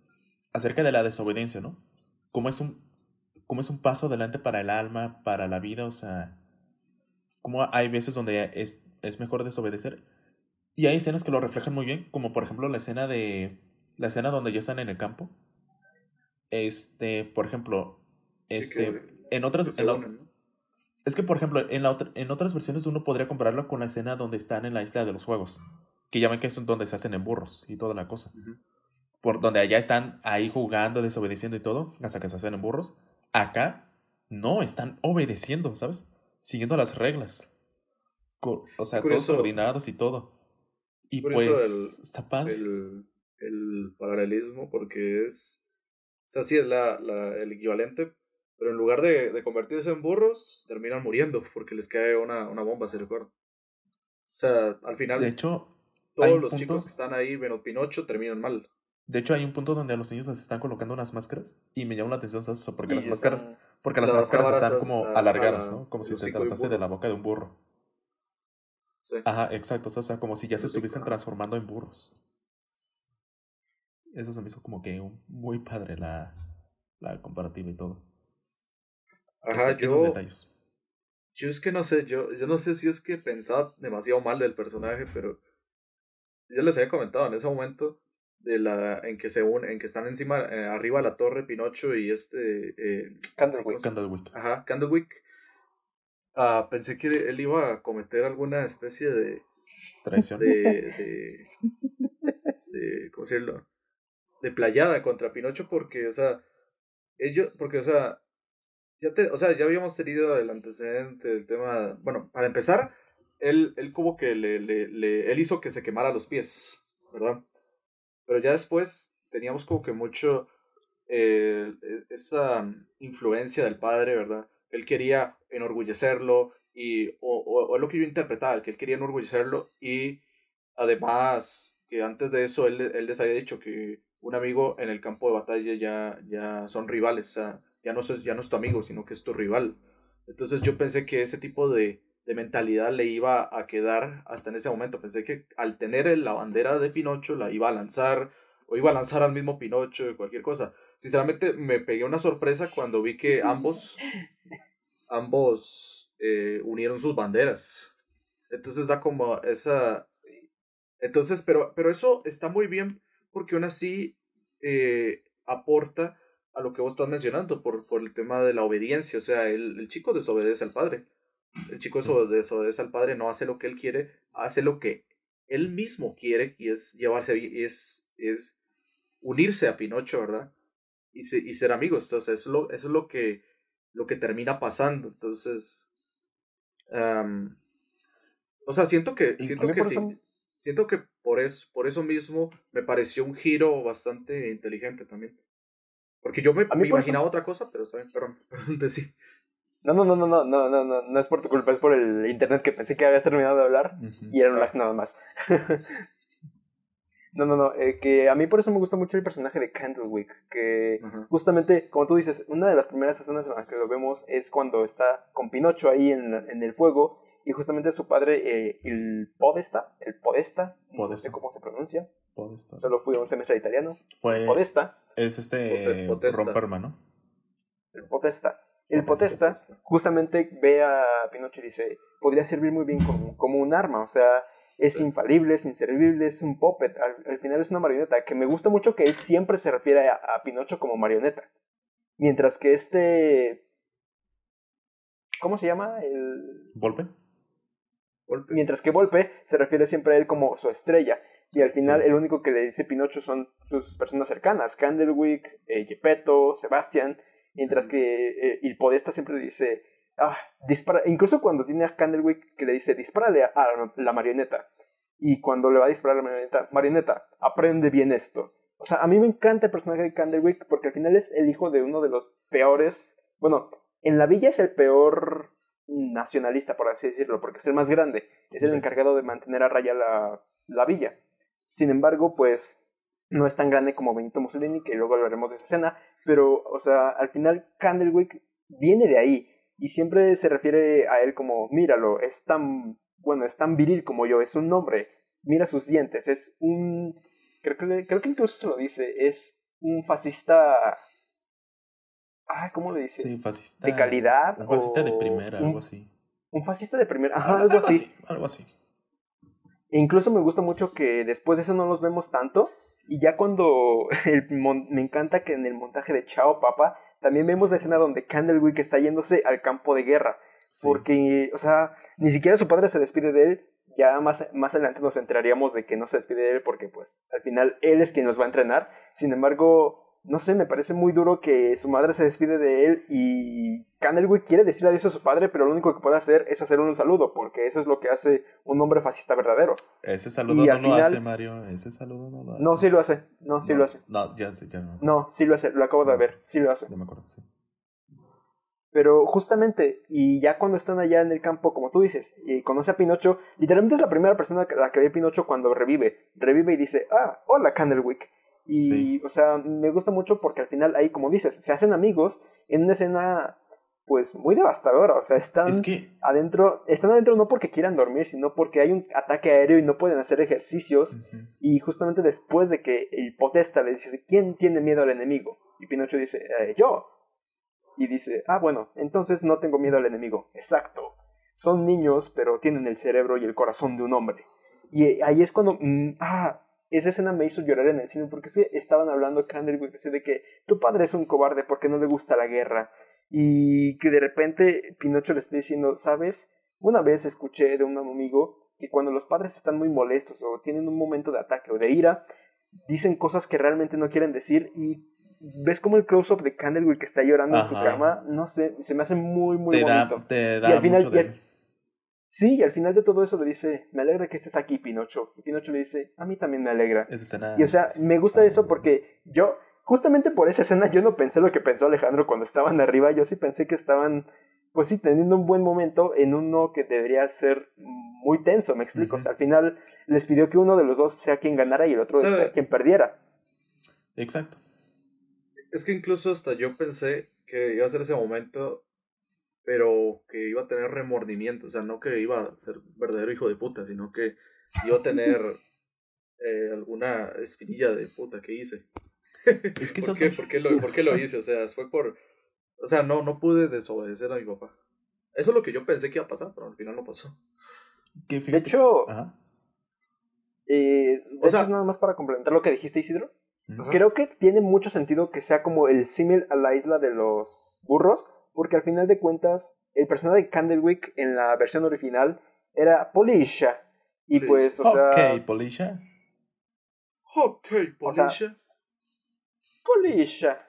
acerca de la desobediencia, ¿no? Como es un, como es un paso adelante para el alma, para la vida, o sea, como hay veces donde es, es mejor desobedecer. Y hay escenas que lo reflejan muy bien, como por ejemplo la escena de, la escena donde ya están en el campo. Este, por ejemplo, este, en otras. Es que, por ejemplo, en, la otra- en otras versiones uno podría compararlo con la escena donde están en la isla de los juegos. Que ya ven que es donde se hacen en burros y toda la cosa. Por donde allá están ahí jugando, desobedeciendo y todo, hasta que se hacen en burros. Acá no, están obedeciendo, ¿sabes? Siguiendo las reglas. O sea, todos Curioso. coordinados y todo. Y pues, el- está padre. el, el paralelismo porque es, o sea, sí es la, la- el equivalente, pero en lugar de, de convertirse en burros, terminan muriendo porque les cae una, una bomba, se recuerda. O sea, al final De hecho, todos los punto- chicos que están ahí, menos Pinocho, terminan mal. de hecho, hay un punto donde a los niños les están colocando unas máscaras. Y me llama la atención eso, porque Y las máscaras Porque las Las máscaras están como a- alargadas, a- ¿no? Como si se tratase de la boca de un burro. Sí. Ajá, exacto. O sea, como si ya El se hocico, estuviesen transformando en burros. Eso se me hizo como que muy padre la, la comparativa y todo. Ajá, Ese- esos yo, detalles. yo es que no sé, yo, yo no sé si es que pensaba demasiado mal del personaje, pero yo les había comentado en ese momento de la en que se unen, en que están encima, eh, arriba de la torre Pinocho y este eh, Candlewick. Candlewick. Ajá, Candlewick. Ah, pensé que él iba a cometer alguna especie de. Traición. de. de, de ¿Cómo decirlo? De playada contra Pinocho, porque, o sea. Ellos. Porque, o sea. Ya, o sea, ya habíamos tenido el antecedente del tema. Bueno, para empezar, él, él como que le, le, le- Él hizo que se quemara los pies, ¿verdad? Pero ya después teníamos como que mucho. eh, esa influencia del padre, ¿verdad? Él quería enorgullecerlo y o, o, lo que yo interpretaba, que él quería enorgullecerlo y además que antes de eso él, él les había dicho que un amigo en el campo de batalla ya, ya son rivales, o sea, ya no, es, ya no es tu amigo, sino que es tu rival. Entonces yo pensé que ese tipo de, de mentalidad le iba a quedar hasta en ese momento. Pensé que al tener la bandera de Pinocho la iba a lanzar o iba a lanzar al mismo Pinocho, cualquier cosa. Sinceramente me pegué una sorpresa cuando vi que ambos, ambos eh, unieron sus banderas. Entonces da como esa... Entonces, pero, pero eso está muy bien porque aún así eh, aporta a lo que vos estás mencionando por, por el tema de la obediencia. O sea, el, el chico desobedece al padre. El chico Sí. desobedece al padre, no hace lo que él quiere, hace lo que él mismo quiere y es llevarse, y es, es unirse a Pinocho, ¿verdad? Y, se- y ser amigos. Entonces, eso es lo, eso es lo que, lo que termina pasando. Entonces, o sea, siento que, siento que sí. eso- Siento que por eso, por eso mismo me pareció un giro bastante inteligente también. Porque yo me, me por eso- imaginaba otra cosa, pero está bien, perdón, sí. No, no, no, no, no, no, no, no, no es por tu culpa, es por el internet que pensé que habías terminado de hablar Ujú. y era un lag nada más. No, no, no, eh, que a mí por eso me gusta mucho el personaje de Candlewick, que Ajá. justamente, como tú dices, una de las primeras escenas en las que lo vemos es cuando está con Pinocho ahí en, en el fuego y justamente su padre, eh, el Podesta, el Podesta, no Podesta. sé cómo se pronuncia, Podesta. solo fui a un semestre de italiano, Fue, Podesta, es este Pote- Potesta. Romperman, ¿no? el Potesta. El Potesta, Potesta justamente ve a Pinocho y dice, podría servir muy bien como, como un arma, o sea, es Sí. infalible, es inservible, es un puppet, al, al final es una marioneta, que me gusta mucho que él siempre se refiere a, a Pinocho como marioneta, mientras que este... ¿Cómo se llama? El... ¿Volpe? Mientras que Volpe se refiere siempre a él como su estrella. Y al final Sí. el único que le dice Pinocho son sus personas cercanas, Candlewick, eh, Gepetto, Sebastián, mientras que eh, el Podesta siempre dice, ah, dispara, incluso cuando tiene a Candlewick que le dice, dispárale a, a la marioneta. Y cuando le va a disparar a la marioneta, marioneta, aprende bien esto. O sea, a mí me encanta el personaje de Candlewick porque al final es el hijo de uno de los peores, bueno, en la villa es el peor nacionalista, por así decirlo, porque es el más grande, es el encargado de mantener a raya la, la villa. Sin embargo, pues no es tan grande como Benito Mussolini, que luego hablaremos de esa escena, pero, o sea, al final Candlewick viene de ahí y siempre se refiere a él como, míralo, es tan, bueno, es tan viril como yo, es un hombre, mira sus dientes, es un, creo que, creo que incluso se lo dice, es un fascista, ah, ¿cómo le dice? Sí, fascista. ¿De calidad? Un fascista de primera, algo así. Un fascista de primera, ajá, algo así. Algo así. E incluso me gusta mucho que después de eso no los vemos tanto. Y ya cuando el mon- me encanta que en el montaje de Chao Papa también vemos la escena donde Candlewick está yéndose al campo de guerra. Sí. Porque, o sea, ni siquiera su padre se despide de él. Ya más, más adelante nos enteraríamos de que no se despide de él porque, pues, al final él es quien los va a entrenar. Sin embargo, no sé, me parece muy duro que su madre se despide de él y Candlewick quiere decirle adiós a su padre, pero lo único que puede hacer es hacer un saludo, porque eso es lo que hace un hombre fascista verdadero. Ese saludo Y no lo final- hace, Mario. Ese saludo no lo hace. No, sí lo hace. No, sí No, lo hace. No, ya, sé, ya no. No, sí lo hace. Lo acabo Sí. de ver. Sí lo hace. Ya me acuerdo, sí. Pero justamente, y ya cuando están allá en el campo, como tú dices, y conoce a Pinocho, literalmente es la primera persona que- la que ve a Pinocho cuando revive. Revive y dice, ah, hola Candlewick. Y, Sí. o sea, me gusta mucho porque al final ahí, como dices, se hacen amigos en una escena, pues, muy devastadora. O sea, están Es que adentro, están adentro no porque quieran dormir, sino porque hay un ataque aéreo y no pueden hacer ejercicios. Ujú. Y justamente después de que el potesta le dice, ¿quién tiene miedo al enemigo? Y Pinocho dice, "Eh, yo. Y dice, ah, bueno, entonces no tengo miedo al enemigo. Exacto. Son niños, pero tienen el cerebro y el corazón de un hombre. Y ahí es cuando, mm, ah, esa escena me hizo llorar en el cine porque sí, estaban hablando Candlewick así de que tu padre es un cobarde porque no le gusta la guerra. Y que de repente Pinocho le está diciendo, ¿sabes? Una vez escuché de un amigo que cuando los padres están muy molestos o tienen un momento de ataque o de ira, dicen cosas que realmente no quieren decir y ves como el close-up de Candlewick que está llorando en su cama, no sé, se me hace muy, muy te da, bonito. te Y da al final- mucho y de... Sí, y al final de todo eso le dice, me alegra que estés aquí, Pinocho. Y Pinocho le dice, a mí también me alegra. Esa escena Y o sea, es- me gusta eso porque yo, justamente por esa escena, yo no pensé lo que pensó Alejandro cuando estaban arriba. Yo sí pensé que estaban, pues sí, teniendo un buen momento en uno que debería ser muy tenso, me explico. O sea, al final les pidió que uno de los dos sea quien ganara y el otro O sea, sea quien perdiera. Exacto. Es que incluso hasta yo pensé que iba a ser ese momento, pero que iba a tener remordimiento. O sea, no que iba a ser verdadero hijo de puta, sino que iba a tener eh, alguna espinilla de puta que hice. Es que ¿Por qué? son- ¿Por qué lo, por qué lo hice? O sea, fue por... O sea, no, no pude desobedecer a mi papá. Eso es lo que yo pensé que iba a pasar, pero al final no pasó. que De hecho, Ajá. eh, de O sea- hecho, es nada más para complementar lo que dijiste, Isidro. Creo que tiene mucho sentido que sea como el símil a la isla de los burros, porque al final de cuentas, el personaje de Candlewick en la versión original era Polisha. Y Polisha. pues, o sea, ok, Polisha. Ok, O sea, Polisha. Polisha.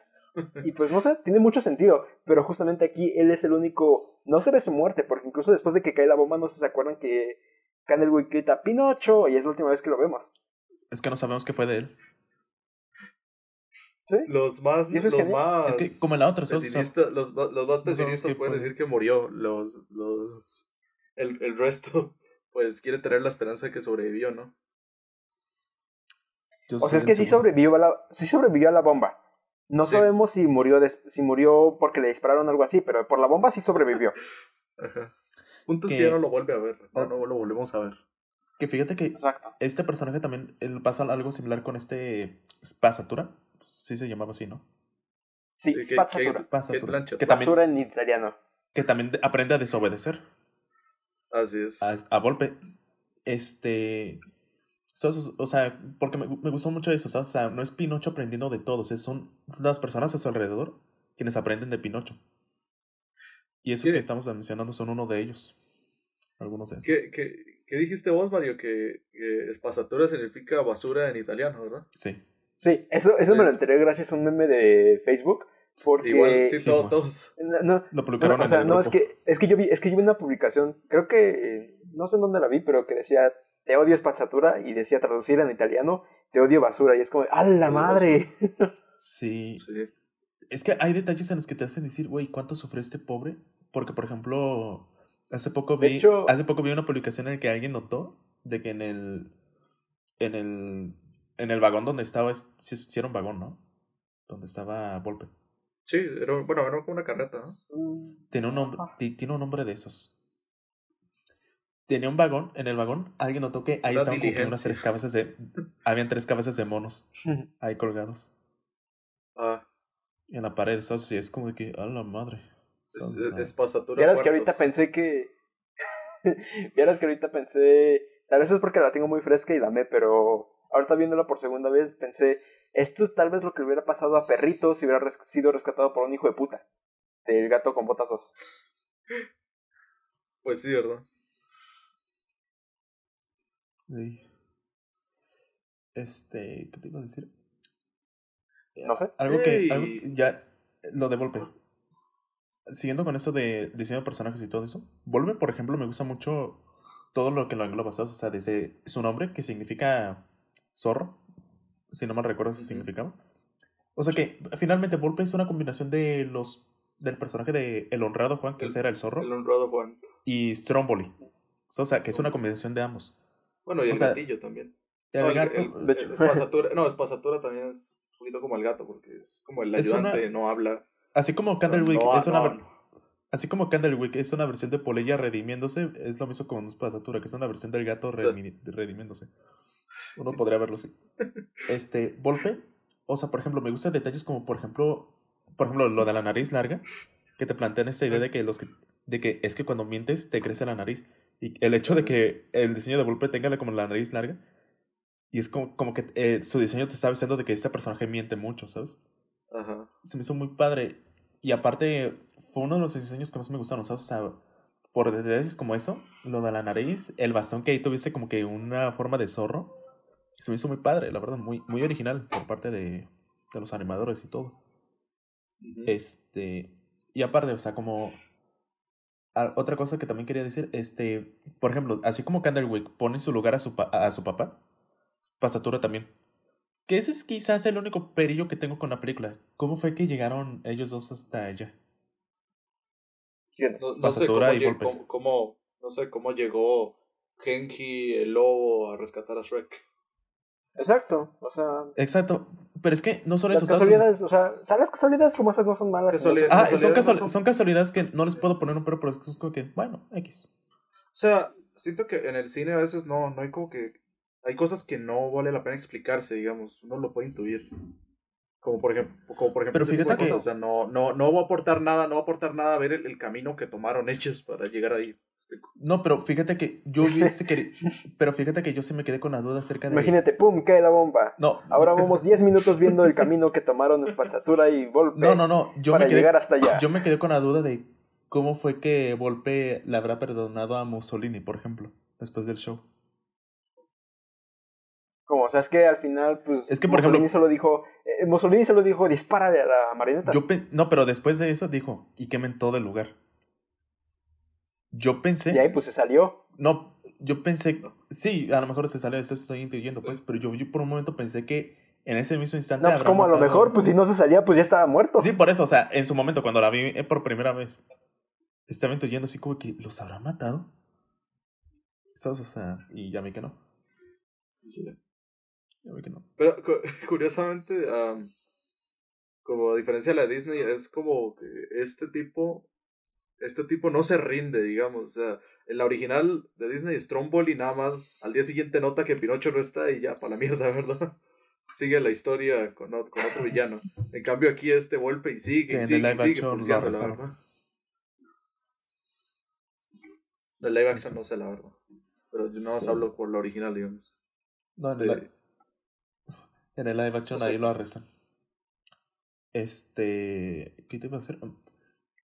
Y pues no sé, tiene mucho sentido, pero justamente aquí él es el único, no se ve su muerte, porque incluso después de que cae la bomba, no sé si se acuerdan que Candlewick grita Pinocho y es la última vez que lo vemos. Es que no sabemos qué fue de él. ¿Sí? Los más, los genial. más Es que como en la otra, pesimistas, los, los más pesimistas qué pueden fue. decir que murió. Los, los, el, el resto, pues quiere tener la esperanza de que sobrevivió, ¿no? Yo O sea, es que sí sobrevivió a la, sí sobrevivió a la bomba. No Sí. sabemos si murió, des- si murió porque le dispararon o algo así, pero por la bomba sí sobrevivió. Ajá. Punto es que ya no lo vuelve a ver. No, no lo volvemos a ver. Que fíjate que Exacto. este personaje también él pasa algo similar con este Spazzatura. Sí se llamaba así, ¿no? Sí, Sí, que- spazzatura. que- también, Basura en italiano. que también de- aprende a desobedecer Así es. a, a Volpe. Este. so- so- O sea, porque me, me gustó mucho eso, ¿sabes? O sea, no es Pinocho aprendiendo de todos, es- son las personas a su alrededor quienes aprenden de Pinocho. Y esos que estamos mencionando son uno de ellos. Algunos de esos. ¿Qué, qué, qué dijiste vos, Mario? Que, que espazatura significa basura en italiano, ¿verdad? Sí. Sí, eso, eso Sí. me lo enteré gracias a un meme de Facebook. Porque. Igual, sí, todos. No, no, Lo publicaron no, o en sea, el no, es que, es que yo vi, es que yo vi una publicación, creo que, eh, no sé en dónde la vi, pero que decía, te odio spazzatura, y decía traducir en italiano, te odio basura, y es como, ¡a la madre! Sí. Sí. Es que hay detalles en los que te hacen decir, güey, ¿cuánto sufrió este pobre? Porque, por ejemplo, hace poco De vi, hecho- hace poco vi una publicación en la que alguien notó de que en el, en el, en el vagón donde estaba, es- sí, sí era un vagón, ¿no? Donde estaba Volpe. Sí, era, bueno, era como una carreta, ¿no? Tiene un nombre, tiene un nombre de esos. Tenía un vagón, en el vagón alguien notó que ahí Una estaban como unas tres cabezas de, habían tres cabezas de monos ahí colgados Ah, en la pared, ¿sabes? Y es como de que, a la madre. es. O es. Vieras que ahorita pensé que, vieras que ahorita pensé, tal vez es porque la tengo muy fresca y la amé, pero ahorita viéndola por segunda vez pensé, esto es tal vez lo que le hubiera pasado a Perrito si hubiera res- sido rescatado por un hijo de puta, del gato con botas dos. Pues sí, ¿verdad? Sí. Este, ¿qué te iba a decir? No sé. Algo que, algo, ya, lo de Volpe. Siguiendo con eso de diseño de personajes y todo eso, Volpe, por ejemplo, me gusta mucho todo lo que lo engloba. O sea, desde su nombre, que significa zorro, si no mal recuerdo eso significaba. O sea que finalmente Volpe es una combinación de los del personaje de El Honrado Juan, que El- ese era el zorro, El honrado Juan. y Stromboli. O sea, que es una combinación de ambos. Bueno, y O el sea, gatillo también. El No, el- gato, de hecho. no, espazatura también es un poquito como el gato, porque es como el Es una- ayudante, no habla. así como Candlewick no, es una no. Así como Candlewick es una versión de Poleya redimiéndose, es lo mismo con Spasatura, que es una versión del gato redimi- redimiéndose. Uno podría verlo así. Este, Volpe, o sea, por ejemplo, me gustan detalles como, por ejemplo, por ejemplo, lo de la nariz larga, que te plantean esta idea de que los que, de que es que cuando mientes te crece la nariz. Y el hecho de que el diseño de Volpe tenga como la nariz larga, y es como, como que eh, su diseño te está avisando de que este personaje miente mucho, ¿sabes? Ajá. se me hizo muy padre. Y aparte, fue uno de los diseños que más me gustaron, ¿sabes? O sea, por detalles como eso, lo de la nariz, el bastón que ahí tuviese como que una forma de zorro, se me hizo muy padre, la verdad, muy, muy original por parte de, de los animadores y todo. Este, y aparte, o sea, como a- otra cosa que también quería decir, este, por ejemplo, así como Candlewick pone en su lugar a su, pa- a su papá, Pasatura también. Que ese es quizás el único perillo que tengo con la película. ¿Cómo fue que llegaron ellos dos hasta allá? No, no sé cómo, y lle- Volpe. cómo- cómo- no sé cómo llegó Genki el lobo a rescatar a Shrek. Exacto, o sea, Exacto. Pero es que no solo las eso. casualidades, o sea, ¿sabes las casualidades como esas no son malas? Casualidades. Ah, casualidades son, no casual- son- son casualidades que no les puedo poner un pero, pero es como que, bueno, X. O sea, siento que en el cine a veces no, no hay como que... Hay cosas que no vale la pena explicarse, digamos. Uno lo puede intuir. Como por ejemplo, como por ejemplo Pero ese tipo de fíjate que- cosas. O sea, no, no, no va a aportar nada, no va a aportar nada a ver el, el camino que tomaron ellos para llegar ahí. No, pero fíjate que yo hubiese querido. pero fíjate que yo sí me quedé con la duda acerca de. Imagínate, pum, cae la bomba. No, Ahora vamos 10 minutos viendo el camino que tomaron Spazzatura y Volpe no, no, no. Yo para me, quedé, llegar hasta allá. yo me quedé con la duda de cómo fue que Volpe le habrá perdonado a Mussolini, por ejemplo, después del show. Como, o sea, es que al final, pues, Es que, por Mussolini ejemplo- solo dijo, eh, Mussolini solo dijo, dispárale a la marioneta. Yo no, pero después de eso dijo, y quemen todo el lugar. Yo pensé. Y ahí, pues, se salió. No, yo pensé, sí, a lo mejor se sale, eso estoy intuyendo, pues, pero yo, yo por un momento pensé que en ese mismo instante. No, pues, como a lo mejor, pues, si no se salía, pues, ya estaba muerto. Sí, por eso, o sea, en su momento, cuando la vi eh, por primera vez, estaba intuyendo así como que, ¿los habrá matado? ¿Sabes? O sea, y ya vi que no. Que no. Pero cu- curiosamente, am, como a diferencia de la Disney, es como que este tipo, este tipo no se rinde, digamos. O sea, en la original de Disney, Stromboli nada más al día siguiente nota que Pinocho no está y ya, para la mierda, ¿verdad? Sigue la historia con, ot- con otro villano. En cambio aquí este golpe y sigue, y en el sigue, y sigue pulseando, la verdad. De live action no sé, la verdad. Pero yo nada más Sí. hablo por la original, digamos. No, en, De- li- en el live action No ahí lo arrestan. Este. ¿Qué te iba a decir?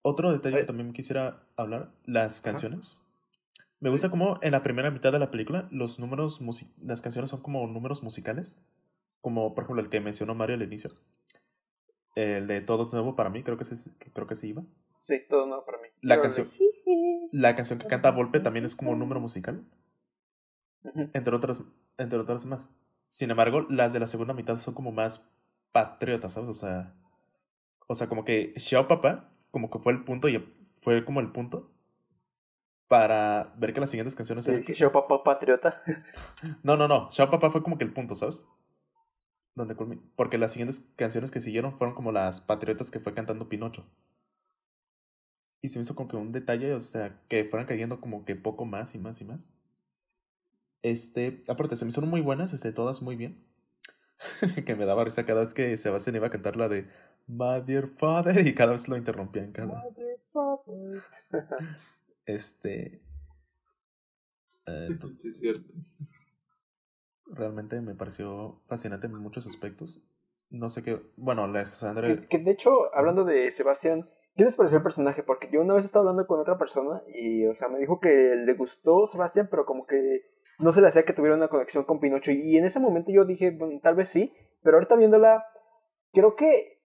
Otro detalle que también quisiera hablar: las canciones. Me gusta como en la primera mitad de la película los números las canciones son como números musicales. Como por ejemplo el que mencionó Mario al inicio. El de Todo Nuevo para mí, creo que, se, creo que se iba. Sí, todo no para mí. La Pero- canción, la canción que canta Volpe también es como un número musical. Entre otras, entre otras más. Sin embargo, las de la segunda mitad son como más patriotas, ¿sabes? O sea, o sea, como que Xiao Papá, como que fue el punto y fue como el punto para ver que las siguientes canciones eran... yo papá patriota. No, no, no, Xiao Papá fue como que el punto, ¿sabes? Donde Porque las siguientes canciones que siguieron fueron como las patriotas que fue cantando Pinocho. Y se me hizo como que un detalle, o sea, que fueran cayendo como que poco más y más y más. Este, aparte, se me hicieron muy buenas, este, todas muy bien. que me daba risa cada vez que Sebastián iba a cantar la de My Dear Father y cada vez lo interrumpía en cada. Este. eh, to- Sí, es cierto. realmente me pareció fascinante en muchos aspectos. No sé qué. Bueno, Alexandra. Que, que de hecho, hablando de Sebastián, ¿qué les pareció el personaje? Porque yo una vez estaba hablando con otra persona y, o sea, me dijo que le gustó Sebastián, pero como que no se le hacía que tuviera una conexión con Pinocho. Y en ese momento yo dije, bueno, tal vez sí, pero ahorita viéndola, creo que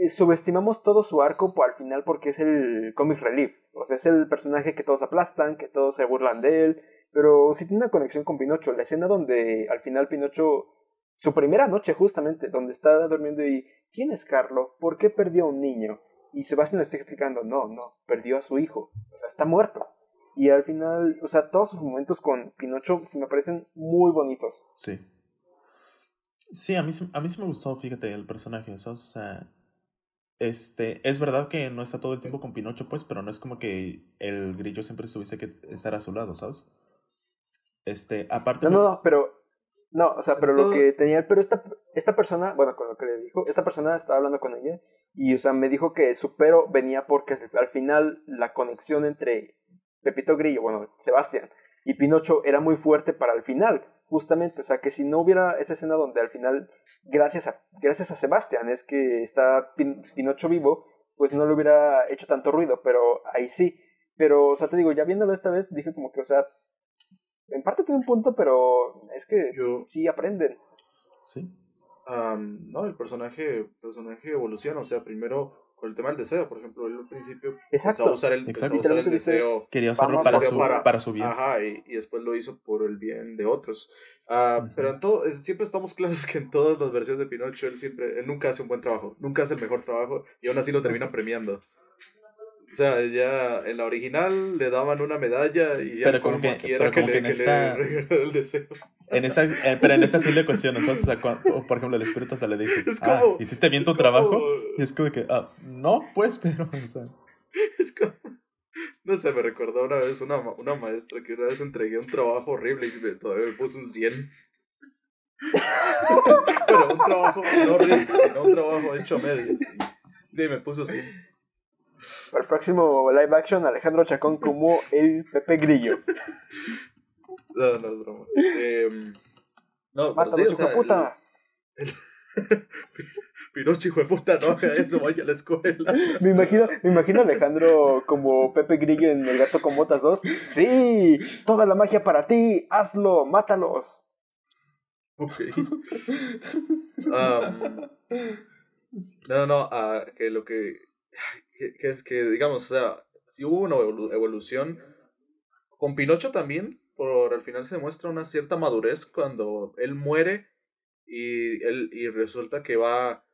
eh, subestimamos todo su arco al final porque es el comic relief. O sea, es el personaje que todos aplastan, que todos se burlan de él, pero sí tiene una conexión con Pinocho. La escena donde al final Pinocho, su primera noche justamente, donde está durmiendo y ¿quién es Carlo? ¿Por qué perdió a un niño? Y Sebastián le está explicando, no, no, perdió a su hijo, o sea, está muerto. Y al final, o sea, todos sus momentos con Pinocho se me parecen muy bonitos. Sí. Sí, a mí, sí- a mí sí me gustó, fíjate, el personaje, ¿sabes? O sea, este, es verdad que no está todo el tiempo con Pinocho, pues, pero no es como que el grillo siempre tuviese que estar a su lado, ¿sabes? Este, aparte... No, no, no, pero. No, o sea, pero lo que tenía. Pero esta, esta persona, bueno, con lo que le dijo, esta persona estaba hablando con ella y, o sea, me dijo que su pero venía porque al final la conexión entre Pepito Grillo, bueno, Sebastián y Pinocho era muy fuerte para el final, justamente. O sea, que si no hubiera esa escena donde al final, gracias a, gracias a Sebastián, es que está Pin- Pinocho vivo, pues no le hubiera hecho tanto ruido, pero ahí sí. Pero, o sea, te digo, ya viéndolo esta vez, dije como que, o sea, en parte tiene un punto, pero es que Yo, sí aprenden. Sí. am, no, el personaje, personaje evoluciona, o sea, primero con el tema del deseo, por ejemplo, él al principio Exacto. usar el, Exacto. usar deseo, Quería usarlo para su, para- para su bien. ajá, y, y después lo hizo por el bien de otros. Ah, Ujú. Pero en todo, es- siempre estamos claros que en todas las versiones de Pinocho, él siempre, él nunca hace un buen trabajo, nunca hace el mejor trabajo, y aún así lo terminan premiando. O sea, ya en la original le daban una medalla y ya Pero como que- aquí era pero como le, que en que esta- le el deseo. En esa, eh, pero en esa sí le cuestionas. O sea, o, por ejemplo, el espíritu hasta le dice, Es ah, ¿hiciste bien tu como- trabajo? Y es como que, ah, no, pues, pero, o sea, Es como... No sé, me recordó una vez una, una maestra que una vez entregué un trabajo horrible y me, todavía me puso un 100. Pero un trabajo no horrible, sino un trabajo hecho a medias. Y, y me puso 100. Para el próximo live action, Alejandro Chacón como el Pepe Grillo. No, no es broma. Em, no, pero Mátalo, sí, o hijo sea, de puta. el- Pinocho, hijo de puta, no haga eso, vaya a la escuela. Me imagino, me imagino a Alejandro como Pepe Grillo en El Gato con Botas 2. Sí, toda la magia para ti, hazlo, mátalos. Ok. Am, no, no, que lo que, que, que es que, digamos, o sea, si hubo una evolu- evolución, con Pinocho también, por al final se demuestra una cierta madurez cuando él muere y, él, y resulta que va,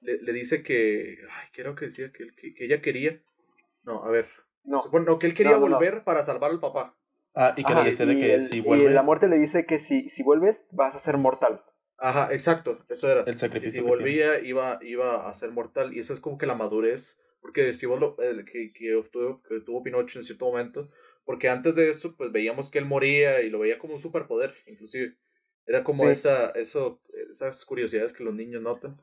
le, le dice que, ay, creo que decía que, él- que, que ella quería, no, a ver, No. bueno, que él quería No, no, no. volver para salvar al papá. ah, y que Ajá, le decía de y que el- si y vuelve, la muerte le dice que si, si vuelves vas a ser mortal. Ajá, exacto, eso era. El Y sacrificio. si que tiene. volvía, iba, iba a ser mortal. Y esa es como que la madurez. Porque si vos lo, el que, que, obtuvo, que tuvo Pinocho en cierto momento. Porque antes de eso, pues veíamos que él moría y lo veía como un superpoder, inclusive. Era como Sí. esa, eso, esas curiosidades que los niños notan.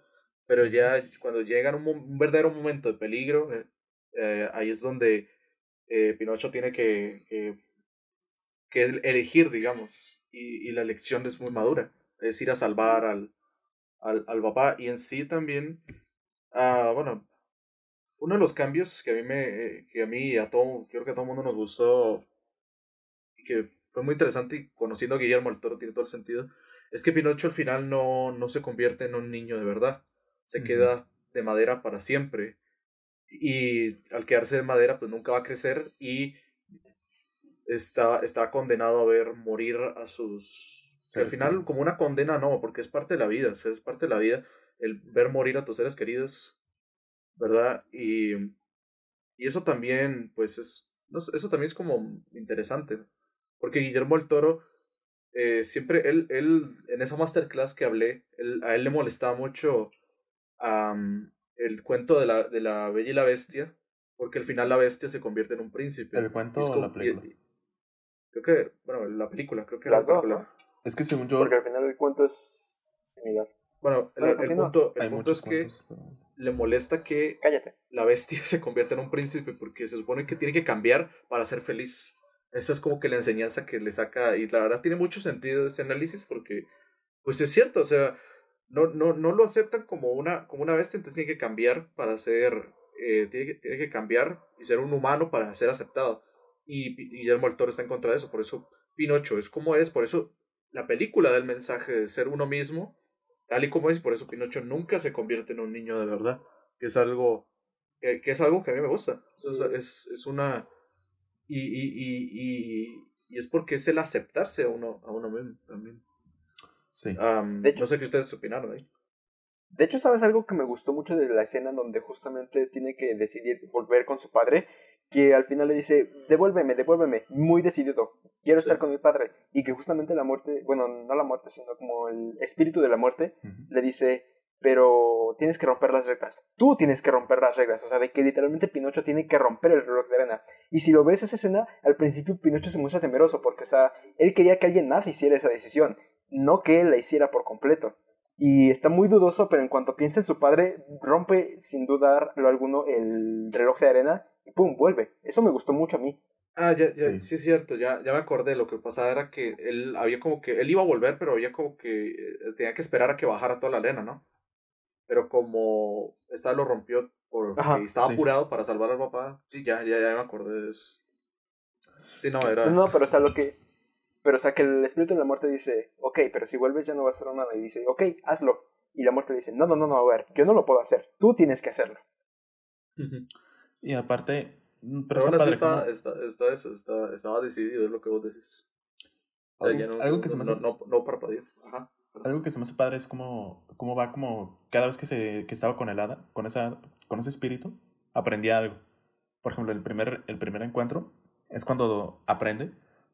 Pero ya cuando llegan un, un verdadero momento de peligro, eh, eh, ahí es donde eh, Pinocho tiene que, que, que elegir, digamos. Y, y la elección es muy madura. Es ir a salvar al, al, al papá. Y en sí también, ah, bueno, uno de los cambios que a mí me, eh, que a mí y a todo, creo que a todo el mundo nos gustó y que fue muy interesante y conociendo a Guillermo del Toro tiene todo el sentido, es que Pinocho al final no, no se convierte en un niño de verdad, se queda de madera para siempre y al quedarse de madera pues nunca va a crecer y está, está condenado a ver morir a sus... que al final como una condena no, porque es parte de la vida, o sea, es parte de la vida el ver morir a tus seres queridos, ¿verdad? Y, y eso también, pues es, no sé, eso también es como interesante, porque Guillermo el Toro, eh, siempre, él, él, en esa masterclass que hablé, él, a él le molestaba mucho el cuento de la, de la Bella y la Bestia, porque al final la bestia se convierte en un príncipe. ¿El cuento o la película? y- creo que, bueno, la película, creo que Las la dos. Es que según yo, Porque al final el cuento es similar. Bueno, el, punto, el punto es que pero- le molesta que Cállate. la bestia se convierta en un príncipe porque se supone que tiene que cambiar para ser feliz. Esa es como que la enseñanza que le saca y la verdad tiene mucho sentido ese análisis porque pues es cierto, o sea, no, no, no lo aceptan como una, como una bestia, entonces tiene que cambiar para ser, eh, tiene, que, tiene que cambiar y ser un humano para ser aceptado. Y, Guillermo del Toro está en contra de eso, por eso Pinocho es como es, por eso la película da el mensaje de ser uno mismo, tal y como es, y por eso Pinocho nunca se convierte en un niño de verdad, que es algo que, que es algo que a mí me gusta. Es, es una... Y, y, y, y, y es porque es el aceptarse a uno, a uno mismo también. Sí. Am, De hecho- no sé qué ustedes opinaron ahí. De hecho, ¿sabes algo que me gustó mucho de la escena en donde justamente tiene que decidir volver con su padre? Que al final le dice, devuélveme, devuélveme, muy decidido, quiero Sí. estar con mi padre. Y que justamente la muerte, bueno, no la muerte, sino como el espíritu de la muerte, le dice, pero tienes que romper las reglas. Tú tienes que romper las reglas. O sea, de que literalmente Pinocho tiene que romper el reloj de arena. Y si lo ves esa escena, al principio Pinocho se muestra temeroso porque, o sea, él quería que alguien más hiciera esa decisión, no que él la hiciera por completo. Y está muy dudoso, pero en cuanto piensa en su padre, rompe sin dudar lo alguno el reloj de arena y pum, vuelve. Eso me gustó mucho a mí. Ah, ya, ya, sí. Sí. es cierto, ya, ya me acordé. Lo que pasaba era que él había como que, él iba a volver, pero había como que, eh, tenía que esperar a que bajara toda la arena, ¿no? Pero como esta lo rompió porque Ajá, estaba sí. apurado para salvar al papá, sí, ya, ya, ya me acordé de eso. Sí, no, era... No, pero o sea, lo que... Pero o sea, que el espíritu de la muerte dice, ok, pero si vuelves ya no vas a hacer nada. Y dice, ok, hazlo. Y la muerte dice, no, no, no, no, a ver, yo no lo puedo hacer. Tú tienes que hacerlo. Y aparte, mm, pero está aún así cómo- está, está eso, está- estaba decidido, es lo que vos decís. O sea, algo, ya no, algo que se me hace, no, no parpadeó. Ajá. algo que se me hace padre es como, cómo va como cada vez que se que estaba con el hada, con esa con ese espíritu, aprendía algo. Por ejemplo, el primer el primer encuentro es cuando aprende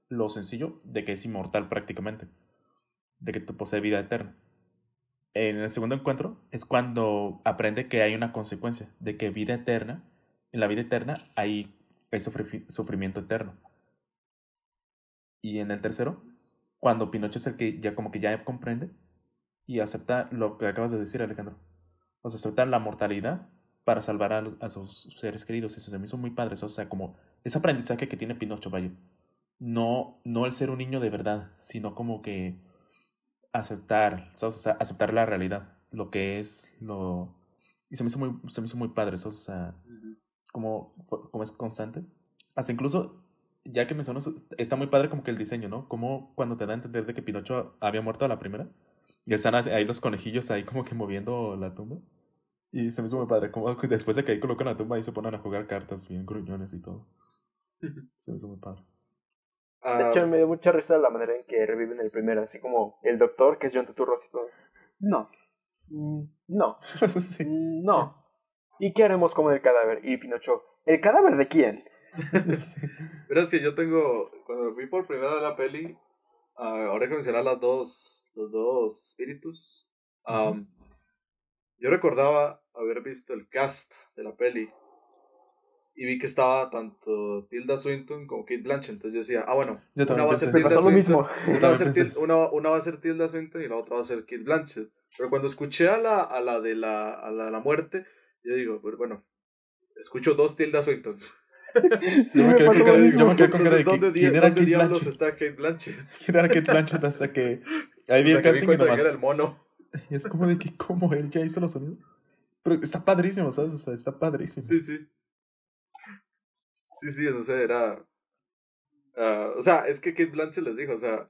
lo sencillo de que es inmortal prácticamente, de que te posee vida eterna. En el segundo encuentro es cuando aprende que hay una consecuencia, de que vida eterna, en la vida eterna hay, hay sufri- sufrimiento eterno. Y en el tercero, cuando Pinocho es el que ya como que ya comprende y acepta lo que acabas de decir, Alejandro. O sea, acepta la mortalidad para salvar a, a sus seres queridos. Eso se me hizo muy padre. O sea, como ese aprendizaje que tiene Pinocho, vaya. No, no el ser un niño de verdad, sino como que aceptar, ¿sabes? O sea, aceptar la realidad, lo que es, lo... Y se me hizo muy, se me hizo muy padre, ¿sabes? O sea, como, como es constante. Hasta incluso, ya que mencionas, está muy padre como que el diseño, ¿no? Como cuando te da a entender de que Pinocho había muerto a la primera. Y están ahí los conejillos ahí como que moviendo la tumba. Y se me hizo muy padre, como después de que ahí colocan la tumba, ahí se ponen a jugar cartas bien gruñones y todo. Se me hizo muy padre. De Ah, hecho, me dio mucha risa la manera en que reviven el primero. Así como el doctor, que es John Turturro, así como, no, mm, no, sí. mm, no. ¿Y qué haremos con el cadáver? Y Pinocho, ¿el cadáver de quién? Pero es que yo tengo, cuando vi por primera vez la peli, ah, ahora que mencionar las dos, los dos espíritus, am, yo recordaba haber visto el cast de la peli y vi que estaba tanto Tilda Swinton como Kate Blanchett. Entonces yo decía, ah, bueno, Yo una también va a ser Me pensé- Tilda pasó lo Swinton. mismo. Yo Una va, a también ser pensé Til- eso. una, una va a ser Tilda Swinton y la otra va a ser Kate Blanchett. Pero cuando escuché a la, a la de la, a la, la muerte, yo digo, pues, bueno, escucho dos Tilda Swintons. Sí, Yo me quedé con cara yo me quedé con cara de ¿dónde, ¿quién era dónde Kate diablos Blanchett? está Kate Blanchett? ¿Quién era Kate Blanchett? Hasta que ahí vi el casting y nomás. que era el mono. Y es como de que, ¿cómo él ya hizo los sonidos? Pero está padrísimo, ¿sabes? O sea, está padrísimo. Sí, sí. Sí, sí, o sea, era... ah, o sea, es que Kate Blanchett les dijo, o sea,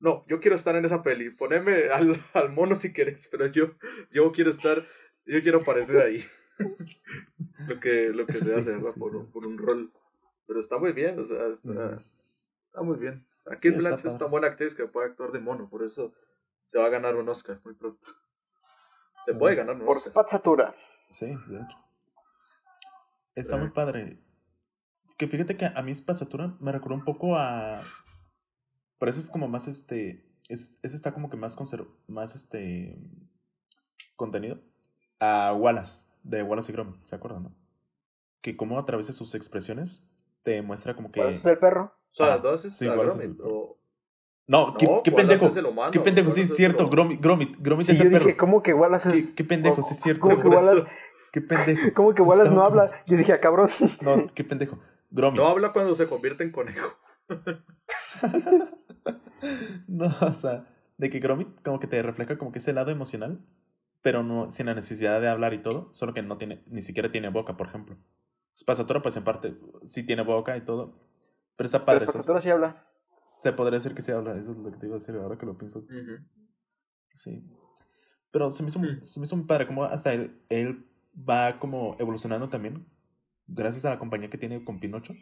no, yo quiero estar en esa peli, poneme al, al mono si quieres, pero yo, yo quiero estar, yo quiero aparecer ahí. lo que, lo que se Sí, hace, ¿verdad? sí, por, por un rol. Pero está muy bien, o sea, está, está muy bien. O sea, Kate Blanchett es tan buena actriz que puede actuar de mono, por eso se va a ganar un Oscar muy pronto. Se puede ganar un Por Oscar. Spatzatura. Sí, de hecho. Está Sí. muy padre. Que fíjate que a mí Spasatura me recordó un poco a. Pero eso es como más este. Es, ese está como que más conserv más este. contenido. A Wallace, de Wallace y Gromit, ¿se acuerdan, no? Que como a través de sus expresiones te muestra como que. ¿Cuál es el perro? O sea, Ah, entonces, sí, a Wallace es Gromit, el- o- No, ¿qué, No, qué Wallace pendejo. es el humano, qué pendejo, sí, Wallace es es cierto. Gromit, Gromit, Gromit Sí, es yo el perro. dije, ¿cómo que Wallace ¿Qué, es...? qué pendejo, sí es cierto. ¿Cómo que Wallace, Qué pendejo. ¿Cómo que Wallace Estaba no como- habla? Yo dije, ah, cabrón. No, qué pendejo. Gromit. No habla cuando se convierte en conejo. No, o sea, de que Gromit como que te refleja como que ese lado emocional, pero no sin la necesidad de hablar y todo, solo que no tiene, ni siquiera tiene boca, por ejemplo. Spasatura, pues en parte sí tiene boca y todo, pero está Pero padre. Spatzatura sí habla. Se podría decir que se habla, eso es lo que te iba a decir ahora que lo pienso. Sí. Pero se me hizo, Mm. se me hizo muy padre, como hasta él, él va como evolucionando también, gracias a la compañía que tiene con Pinocho.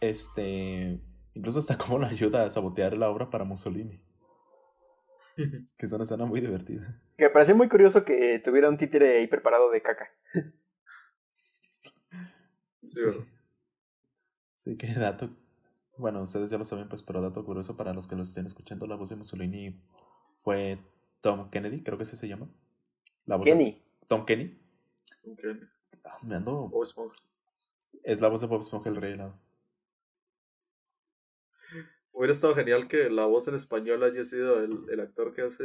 Este, incluso hasta como lo ayuda a sabotear la obra para Mussolini, que es una escena muy divertida. Que me pareció muy curioso que tuviera un títere ahí preparado de caca. Sí, ¿verdad? Sí, qué dato. Bueno, ustedes ya lo saben, pues, pero dato curioso para los que lo estén escuchando, la voz de Mussolini fue Tom Kennedy, creo que ese se llama. La voz de- Kenny. Tom Kenny. Ok. Ah, Me ando Bob Esponja. Es la voz de Bob Esponja el rey helado. Hubiera estado genial que la voz en español haya sido el, el actor que hace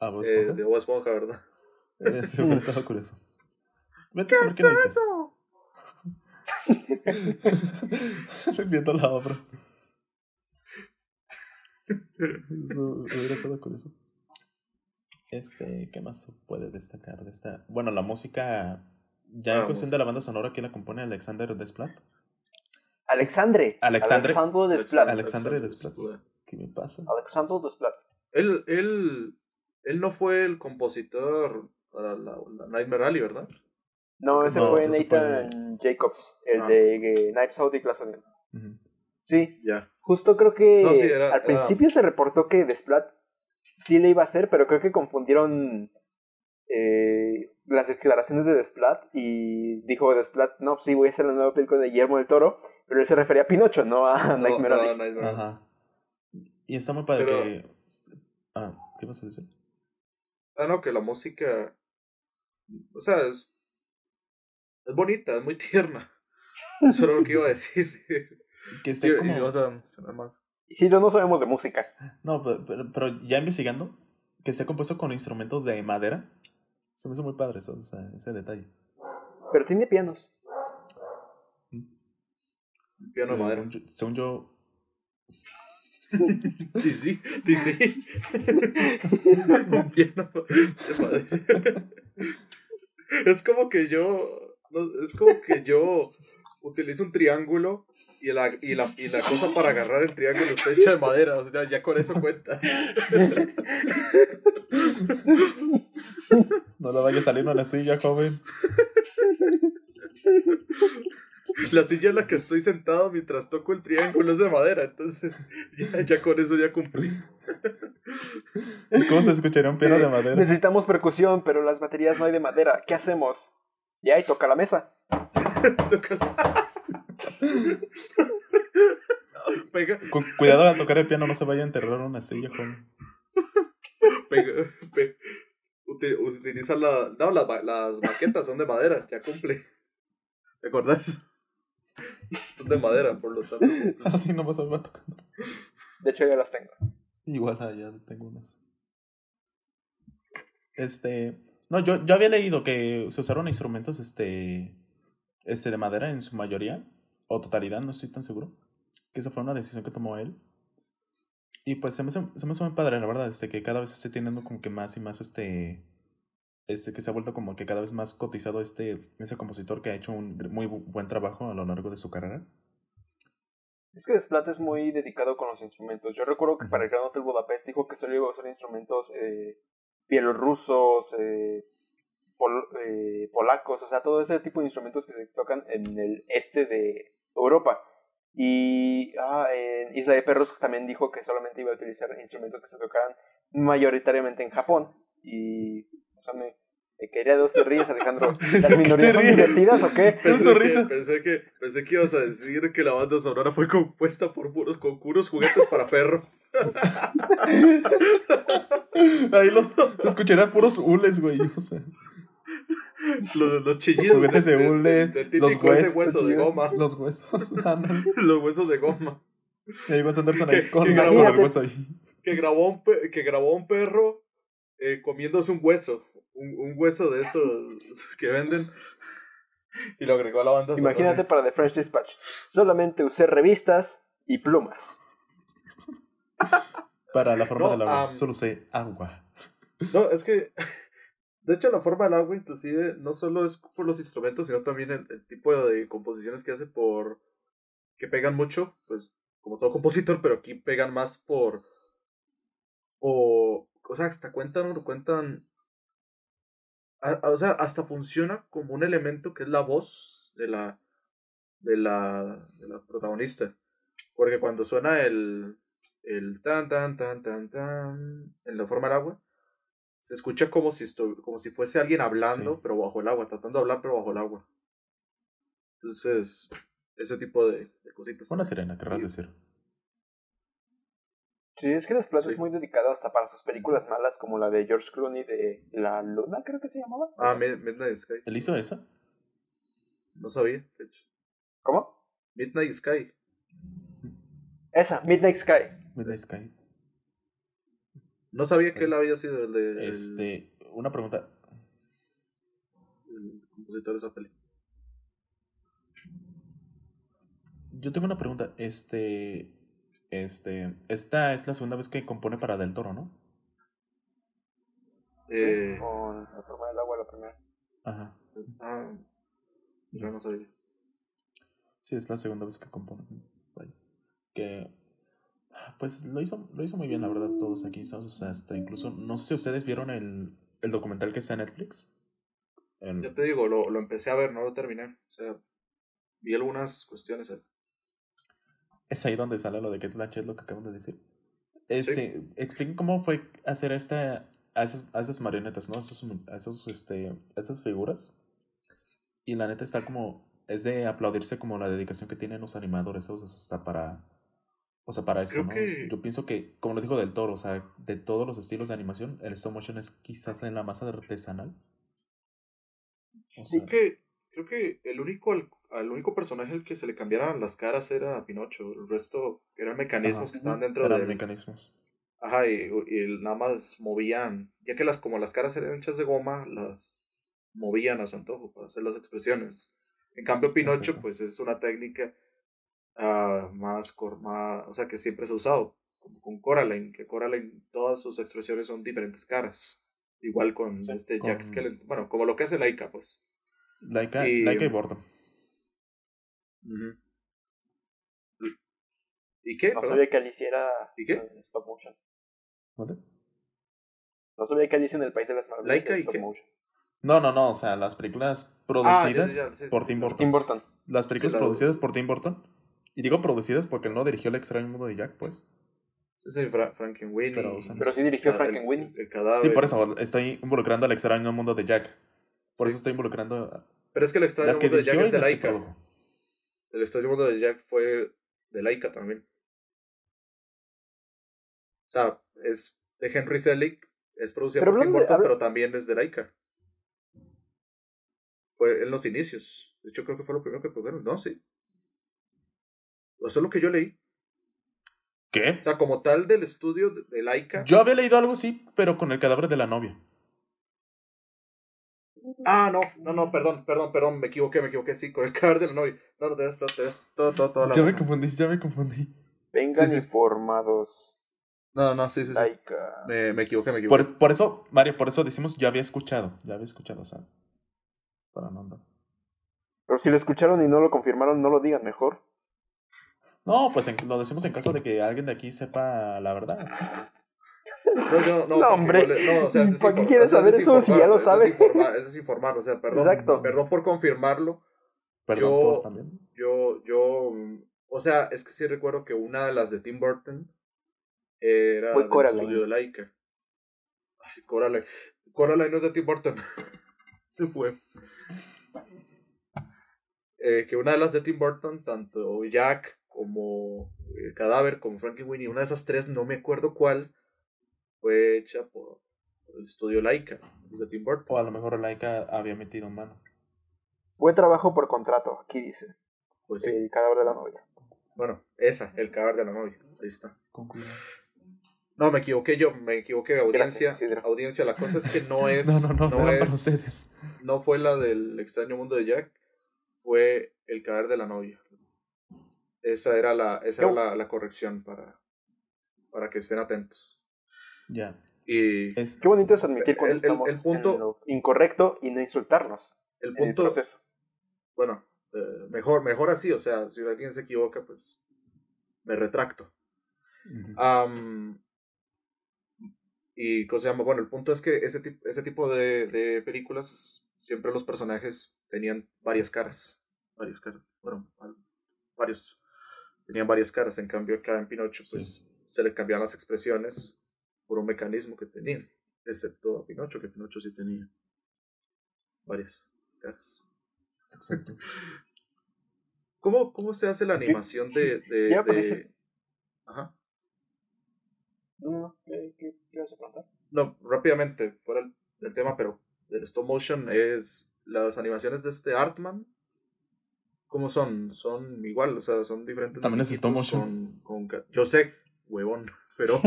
Ah, Bob eh, de Bob Esponja, ¿verdad? Eh, sí, hubiera estado curioso. Vete a saber qué le dice. Viendo la obra. Eso hubiera estado curioso. Este, ¿qué más puede destacar de esta? Bueno, la música. Ya en Ah, cuestión de la banda sonora, ¿quién la compone? Alexander Desplat. Alexandre. Alexandre. Alexandro Desplat. Alexandre Desplat. ¿Qué me pasa? Alexandro Desplat. Él, él, él no fue el compositor para la, la Nightmare Alley, ¿verdad? No, ese No, fue ese Nathan Jacobs, el Ah. de eh, Knives Out y Glass Onion. Sí, Ya. justo creo que No, sí, era- al era- principio se reportó que Desplat sí le iba a hacer, pero creo que confundieron eh, las declaraciones de Desplat y dijo Desplat, no, sí, voy a hacer la nueva película de Guillermo del Toro, pero él se refería a Pinocho, no a No, Nightmare no, Alley. Nightmare. Ajá. Y está muy padre Pero- que. Ah, ¿qué vas a decir? Ah, no, que la música. O sea, es. Es bonita, es muy tierna. Eso era lo que iba a decir. Que Y, esté y como. vas a más. Y sí, no, no sabemos de música. No, pero, pero- pero ya investigando, que se ha compuesto con instrumentos de madera, se me hizo muy padre eso, o sea, ese detalle. Pero tiene pianos. Piano de madera. Según yo, Y sí, y sí. Un piano de madera. Es como que yo. no, es como que yo utilizo un triángulo y la, y, la, y la cosa para agarrar el triángulo está hecha de madera. O sea, ya con eso cuenta. no le vaya saliendo en la silla, joven. La silla en la que estoy sentado mientras toco el triángulo es de madera. Entonces, ya, ya con eso ya cumplí. ¿Y ¿Cómo se escucharía un piano Sí, de madera? Necesitamos percusión, pero las baterías no hay de madera. ¿Qué hacemos? Y ahí toca la mesa. Toca- Pega, Cu- cuidado al tocar el piano, no se vaya a enterrar una silla, joven. pega, pe- uti- utiliza la, no, las, las maquetas son de madera, ya cumple. ¿Te acordás? Son de madera, por lo tanto. Así no vas a ver tocando. De hecho, ya las tengo. Igual allá tengo unas. Este. No, yo, yo había leído que se usaron instrumentos este. Este de madera en su mayoría. O totalidad, no estoy tan seguro. Que esa fue una decisión que tomó él. Y pues se me, hace- se me hace muy padre, la verdad, este, que cada vez esté teniendo como que más y más este. Este, que se ha vuelto como que cada vez más cotizado este, ese compositor que ha hecho un muy bu- buen trabajo a lo largo de su carrera. Es que Desplat es muy dedicado con los instrumentos. Yo recuerdo que para el Gran Hotel Budapest dijo que solo iba a usar instrumentos eh, bielorrusos, eh, pol- eh, polacos, o sea, todo ese tipo de instrumentos que se tocan en el este de Europa. Y ah, en Isla de Perros también dijo que solamente iba a utilizar instrumentos que se tocaran mayoritariamente en Japón. Y, sea, me, me quería dos te ríes, Alejandro. ¿Las minorías son divertidas o qué? Pensé risa. que, pensé, que, pensé que ibas a decir que la banda sonora fue compuesta por puros, con puros juguetes para perro. Ahí los, se escucharán puros hules, güey. O sea, Los, los chillidos. Los juguetes de hule, los típico ese huesos, hueso de goma. los huesos. Los huesos de goma. Y ahí Anderson ahí con, el grabó- hueso ahí. Que grabó un, pe- que grabó un perro eh, comiéndose un hueso. Un, un hueso de esos que venden. Y lo agregó a la banda sonora. Imagínate para The French Dispatch. Solamente usé revistas y plumas. Para la forma No, del agua. Solo sé agua. No, es que. De hecho, la forma del agua, inclusive, no solo es por los instrumentos, sino también el, el tipo de composiciones que hace por. que pegan mucho, pues, como todo compositor, pero aquí pegan más por. O. O sea, hasta cuentan. cuentan a- o sea, hasta funciona como un elemento que es la voz de la. de la. de la protagonista. Porque cuando suena el. el tan tan tan tan tan. en la forma del agua se escucha como si, estu- como si fuese alguien hablando, Sí. pero bajo el agua, tratando de hablar, pero bajo el agua. Entonces, ese tipo de, de cositas. Una sirena, querrás decir. Sí, es que Desplat Sí. es muy dedicado hasta para sus películas malas, como la de George Clooney de La Luna, creo que se llamaba. Ah, Mid- Midnight Sky. ¿Él hizo esa? No sabía, de hecho. ¿Cómo? Midnight Sky. Esa, Midnight Sky. Midnight Sky. No sabía que él había sido el de. el- Este, una pregunta. el compositor de esa peli. Yo tengo una pregunta. Este, este, esta es la segunda vez que compone para Del Toro, ¿no? Eh, Con La forma del agua, la primera. Ajá. ah, yo no sabía. Sí, es la segunda vez que compone. Que, pues lo hizo, lo hizo muy bien, la verdad, todos aquí. ¿sabes? O sea, hasta incluso, no sé si ustedes vieron el, el documental que está en Netflix. El- Ya te digo, lo, lo empecé a ver, no lo terminé. O sea, vi algunas cuestiones. Es ahí donde sale lo de Kate Blanchett, lo que acaban de decir. Este, expliquen cómo fue hacer esta, a, esas, a esas marionetas, ¿no? A esos, a esos, este, a esas figuras. Y la neta está como, es de aplaudirse como la dedicación que tienen los animadores, o sea, hasta para, o sea, para esto, Creo ¿no? que- Yo pienso que, como lo dijo del toro, o sea, de todos los estilos de animación, el stop motion es quizás en la más artesanal. O sea, Creo que, creo que el único, al, al único personaje al que se le cambiaran las caras era a Pinocho. El resto eran mecanismos Ajá. que estaban dentro eran del... mecanismos. Ajá, y, y nada más movían, ya que las como las caras eran hechas de goma, las movían a su antojo para hacer las expresiones. En cambio, Pinocho, Exacto. pues es una técnica ah, más, cor- más, o sea, que siempre se ha usado, como con Coraline, que Coraline, todas sus expresiones son diferentes caras. Igual con Sí, este con- Jack Skellington, bueno, como lo que hace Laika, pues. Laika, Y- Laika y ¿Y qué? No Perdón. sabía que Alicia era ¿Y qué? en stop motion. ¿Mande? No sabía que Alicia en el País de las Maravillas era stop qué? motion. No, no, no, o sea, las películas Ah, ya, producidas ya, ya, sí, por Tim. Burton. Tim Burton. Las películas Sí, producidas por Tim Burton. Y digo producidas porque él no dirigió El extraño mundo de Jack, pues. Sí, Fra Frankenweenie. Pero, o sea, Pero sí dirigió Frankenweenie. El, el cadáver. Sí, por eso estoy involucrando al extraño mundo de Jack. Por Sí. eso estoy involucrando a- Pero es que el extraño mundo de Jack es de Laika. El extraño mundo de Jack fue de Laika también. sea, es de Henry Selick, es producida Pero por Tim Burton, pero también es de Laika. Fue en los inicios. De hecho, creo que fue lo primero que produjeron. No, sí. Eso es lo que yo leí. ¿Qué? O sea, como tal del estudio de, de Laika. Yo había leído algo así, pero con el cadáver de la novia. Ah, no, no, no, perdón, perdón, perdón, me equivoqué, me equivoqué, sí, con el cadáver de la novia. No, no, tenés, tenés todo, todo, toda la Ya me confundí, ya me confundí. Vengan Sí, sí. informados. No, no, sí, sí, sí. Me, me equivoqué, me equivoqué. Por, por eso, Mario, por eso decimos ya había escuchado. Ya había escuchado, o sea. Para no andar. Pero si lo escucharon y no lo confirmaron, no lo digan mejor. No, pues en- lo decimos en caso de que alguien de aquí sepa la verdad. No, yo, no, No, hombre. no, o sea, ¿Para qué quieres o sea, es saber eso si ya lo desinformar, sabe? Es desinformar, es desinformar, o sea, perdón. Exacto. Perdón por confirmarlo. Perdón Yo- por también. Yo, yo, o sea, es que sí recuerdo que una de las de Tim Burton era Fue del Coraline. estudio de Laika. Ay, Coraline. Coraline no es de Tim Burton. Fue. Eh, que una de las de Tim Burton, tanto Jack como el cadáver, como Frankie Winnie, una de esas tres, no me acuerdo cuál, fue hecha por el estudio Laika, de Tim Burton. O a lo mejor Laika había metido mano. Fue trabajo por contrato, aquí dice. Pues sí. El cadáver de la novia. Bueno, esa, el cadáver de la novia. Ahí está. Con cuidado. No, me equivoqué yo, me equivoqué, audiencia. Gracias, audiencia, la cosa es que no es. No, no, no, no, para es- ustedes. no fue la del extraño mundo de Jack, fue el cadáver de la novia. Esa era la, esa era la, la corrección para, para que estén atentos. Ya. Y Es, Qué bonito es admitir cuando El- estamos el punto- en lo incorrecto y no insultarnos el punto, proceso. bueno, eh, mejor, mejor así, o sea, si alguien se equivoca, pues me retracto. Y cosa se llama, bueno, el punto es que ese, tip- ese tipo de, de películas, siempre los personajes tenían varias caras. Varias caras. Bueno, varios. Tenían varias caras. En cambio, acá en Pinocho, pues se le cambiaban las expresiones por un mecanismo que tenían. Excepto a Pinocho, que Pinocho sí tenía varias caras. Exacto. ¿Cómo, cómo se hace la animación de. de, de-. Ajá. No, no, ¿qué, qué, qué ibas a preguntar? No, rápidamente, fuera el- del tema, pero del stop motion es las animaciones de este Artman. ¿Cómo son? Son igual, o sea, son diferentes. También es stop motion. Con, yo sé, huevón, pero.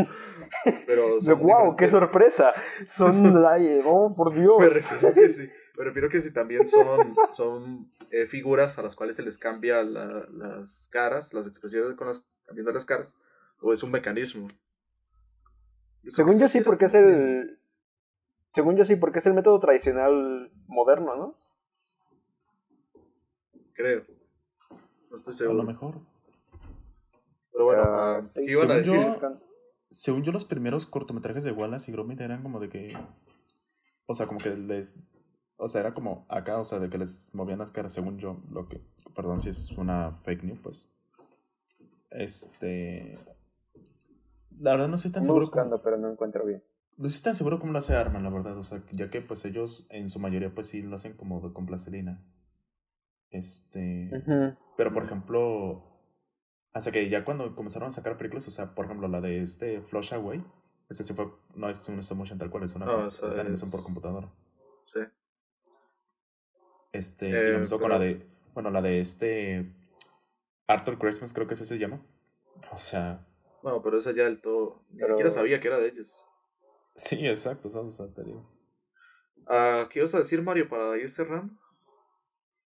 pero son ¡Wow! ¡Qué sorpresa! Son la- ¡Oh, por Dios! Me refiero que sí. Me refiero que sí también son, son eh, figuras a las cuales se les cambia la- las caras, las expresiones con las cambiando las caras, o es un mecanismo. Yo Según yo sí porque es el... Según yo sí, porque es el método tradicional moderno, ¿no? Creo. No estoy A lo seguro. mejor. Pero bueno, Ah, ah, ¿qué iban a decir? yo-. Según yo, los primeros cortometrajes de Wallace y Gromit eran como de que. O sea, como que les. O sea, era como acá, o sea, de que les movían las caras, según yo, lo que. Perdón si es una fake news, pues. Este. La verdad no estoy tan seguro. buscando, Como, pero no encuentro bien. no estoy tan seguro cómo lo hace Arman, la verdad. O sea, ya que pues ellos en su mayoría pues sí lo hacen como de- con plastilina. Este. Pero, por ejemplo, hasta que ya cuando comenzaron a sacar películas, o sea, por ejemplo, la de este Flush Away, este sí fue, no es un stop motion tal cual, es una No, esa es animación por es- computadora. Sí. Este, Eh, y lo mismo con la pero- de, bueno, la de este Arthur Christmas, creo que ese se llama. O sea, Bueno, pero esa ya del todo. Ni Pero- siquiera sabía que era de ellos. sí, exacto, o sea, o sea, te digo. Ah, ¿Qué ibas a decir, Mario, para ir cerrando?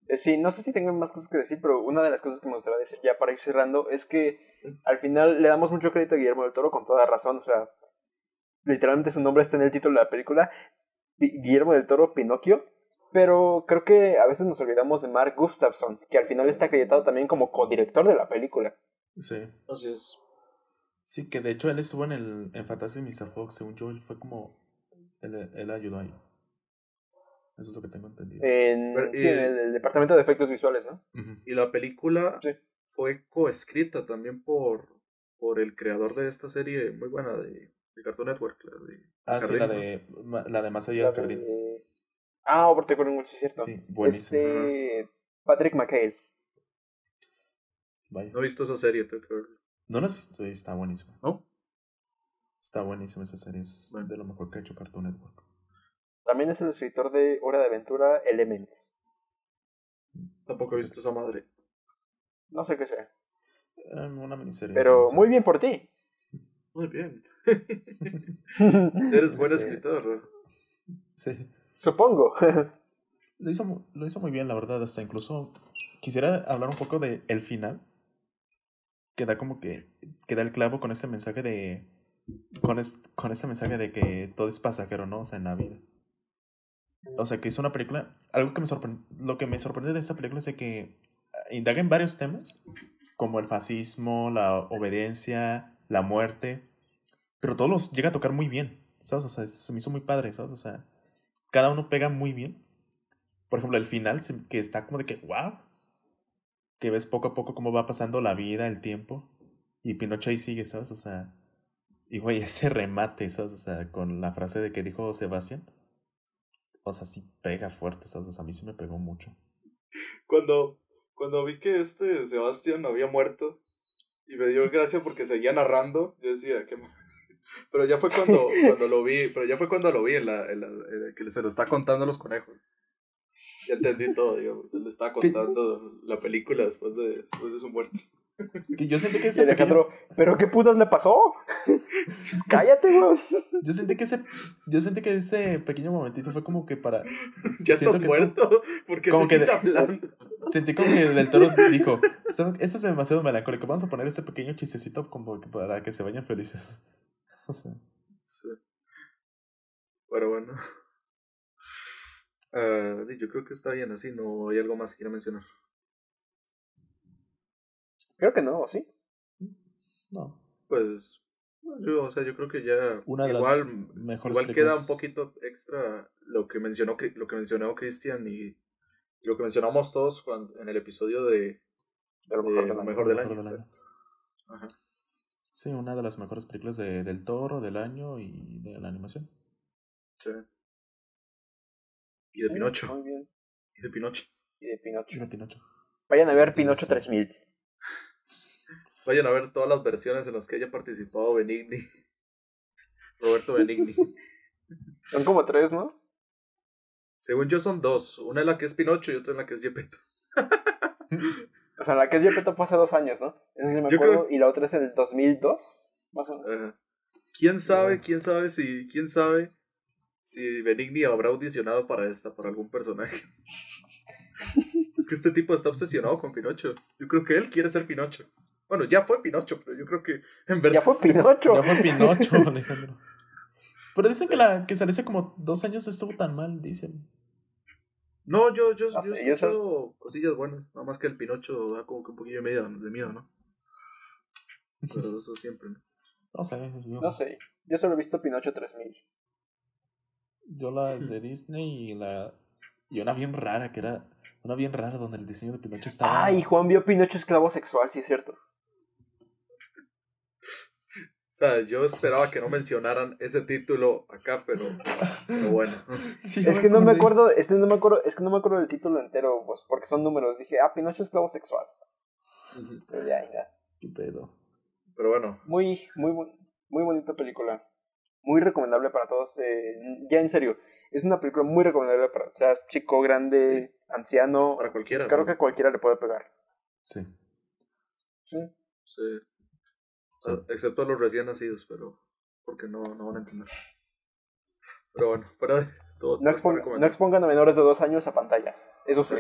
Eh, Sí, no sé si tengo más cosas que decir, pero una de las cosas que me gustaría decir ya para ir cerrando es que al final le damos mucho crédito a Guillermo del Toro con toda razón, o sea, literalmente su nombre está en el título de la película, Guillermo del Toro, Pinocchio, pero creo que a veces nos olvidamos de Mark Gustafson, que al final está acreditado también como codirector de la película. Sí. Así es. Sí, que de hecho él estuvo en el en Fantasy Mr. Fox, según yo, él fue como, él, él ayudó ahí. Eso es lo que tengo entendido. En, Pero, sí, y- en el, el departamento de efectos visuales, ¿no? Y la película Sí. fue coescrita también por, por el creador de esta serie muy buena de, de Cartoon Network. La de Ah, sí, la de, la de Más allá La del jardín. de- Ah, ahora te acuerdo mucho, es cierto. Sí, buenísimo. Este, Patrick McHale. Vaya. No he visto esa serie, tengo que verla. ¿No lo has visto? Está buenísimo. ¿No? Está buenísima esa serie, es Bueno. de lo mejor que ha hecho Cartoon Network. También es el escritor de Hora de Aventura Elements. Tampoco he visto esa madre. No sé qué sea. Eh, una miniserie. Pero muy bien por ti. Muy bien. Eres buen Este, escritor. Sí. Supongo. Lo hizo, mu- lo hizo muy bien, la verdad. Hasta incluso quisiera hablar un poco de el final. Que da como que. Que da el clavo con ese mensaje de. Con, es- con ese mensaje de que todo es pasajero, ¿no? O sea, en la vida. O sea, que hizo una película. Algo que me sorprendió. Lo que me sorprendió de esta película es de que indaga en varios temas. Como el fascismo, la obediencia, la muerte. Pero todos los llega a tocar muy bien. ¿Sabes? O sea, se me hizo muy padre, ¿sabes? O sea, cada uno pega muy bien. Por ejemplo, el final, que está como de que, wow. Que ves poco a poco cómo va pasando la vida, el tiempo. Y Pinocho ahí sigue, ¿sabes? O sea, y güey, ese remate, ¿sabes? O sea, con la frase de que dijo Sebastián. O sea, sí pega fuerte, ¿sabes? O sea, a mí sí me pegó mucho. Cuando, cuando vi que este Sebastián había muerto y me dio gracia porque seguía narrando, yo decía que pero ya fue cuando, cuando lo vi, pero ya fue cuando lo vi en la, en la- en la que se lo está contando a los conejos. Ya entendí todo, digamos. Él le estaba contando la película después de, después de su muerte. Que yo sentí que ese pequeño, Alejandro, ¿pero qué putas le pasó? Cállate, weón. yo sentí que ese, yo sentí que ese pequeño momentito fue como que para. Ya siento estás que es como- muerto, porque como que hablando. Sentí como que del toro dijo, "¿Saben? esto es demasiado melancólico, vamos a poner ese pequeño chistecito como que para que se vayan felices. O sea, Sí. Pero bueno. Ah, yo creo que está bien así, no hay algo más que quiera mencionar. Creo que no, ¿o sí? no. Pues, yo, o sea, yo creo que ya Una de las igual, mejores igual queda un poquito extra lo que mencionó lo que mencionó Cristian y, y lo que mencionamos todos cuando, en el episodio de, De lo de mejor del año. mejor del Lo año. mejor del o año. sea. Ajá. Sí, una de las mejores películas de, del toro, del año y de la animación. Sí. Y de Sí, Pinocho. Muy bien. Y de Pinocho. Y de Pinocho. Y de Pinocho. Vayan a ver Pinocho sí. 3000. Vayan a ver todas las versiones en las que haya participado Benigni. Roberto Benigni. Son como tres, ¿no? Según yo son dos. Una en la que es Pinocho y otra en la que es Gepetto. O sea, la que es Gepetto fue hace dos años, ¿no? Eso sí me Yo acuerdo. creo- Y la otra es en el 2002, más o menos. ¿Quién sabe, quién sabe si, quién sabe si Benigni habrá audicionado para esta, para algún personaje? es que este tipo está obsesionado con Pinocho. Yo creo que él quiere ser Pinocho. Bueno, ya fue Pinocho, pero yo creo que en verdad. Ya fue Pinocho. Ya fue Pinocho, Alejandro. Pero dicen que la que salió hace como dos años estuvo tan mal, dicen. No, yo, yo, No yo escuchado cosillas buenas. Nada más que el Pinocho da como que un poquillo de miedo, de miedo ¿no? Pero eso siempre, ¿no? No sé, yo, No sé. Yo solo he visto Pinocho 3000. yo las de Disney y la y una bien rara que era una bien rara donde el diseño de Pinocho estaba Ah, y Juan vio Pinocho esclavo sexual, sí es cierto. O sea, yo esperaba que no mencionaran ese título acá, pero, pero bueno. Sí, Es que no me acuerdo, este no me acuerdo, es que no me acuerdo del título entero, pues, porque son números. Dije, ah, Pinocho esclavo sexual. Pero ya, ya. Qué pedo. Pero bueno, Muy, muy, muy bonita película. Muy recomendable para todos. eh, ya en serio, es una película muy recomendable para, seas chico, grande, anciano. para cualquiera. Creo ¿no? que cualquiera le puede pegar. Sí. Sí. Sí. Excepto los recién nacidos, pero porque no, no van a entender. Pero bueno, fuera de todo. No, expongan a menores de dos años a pantallas. Eso sí.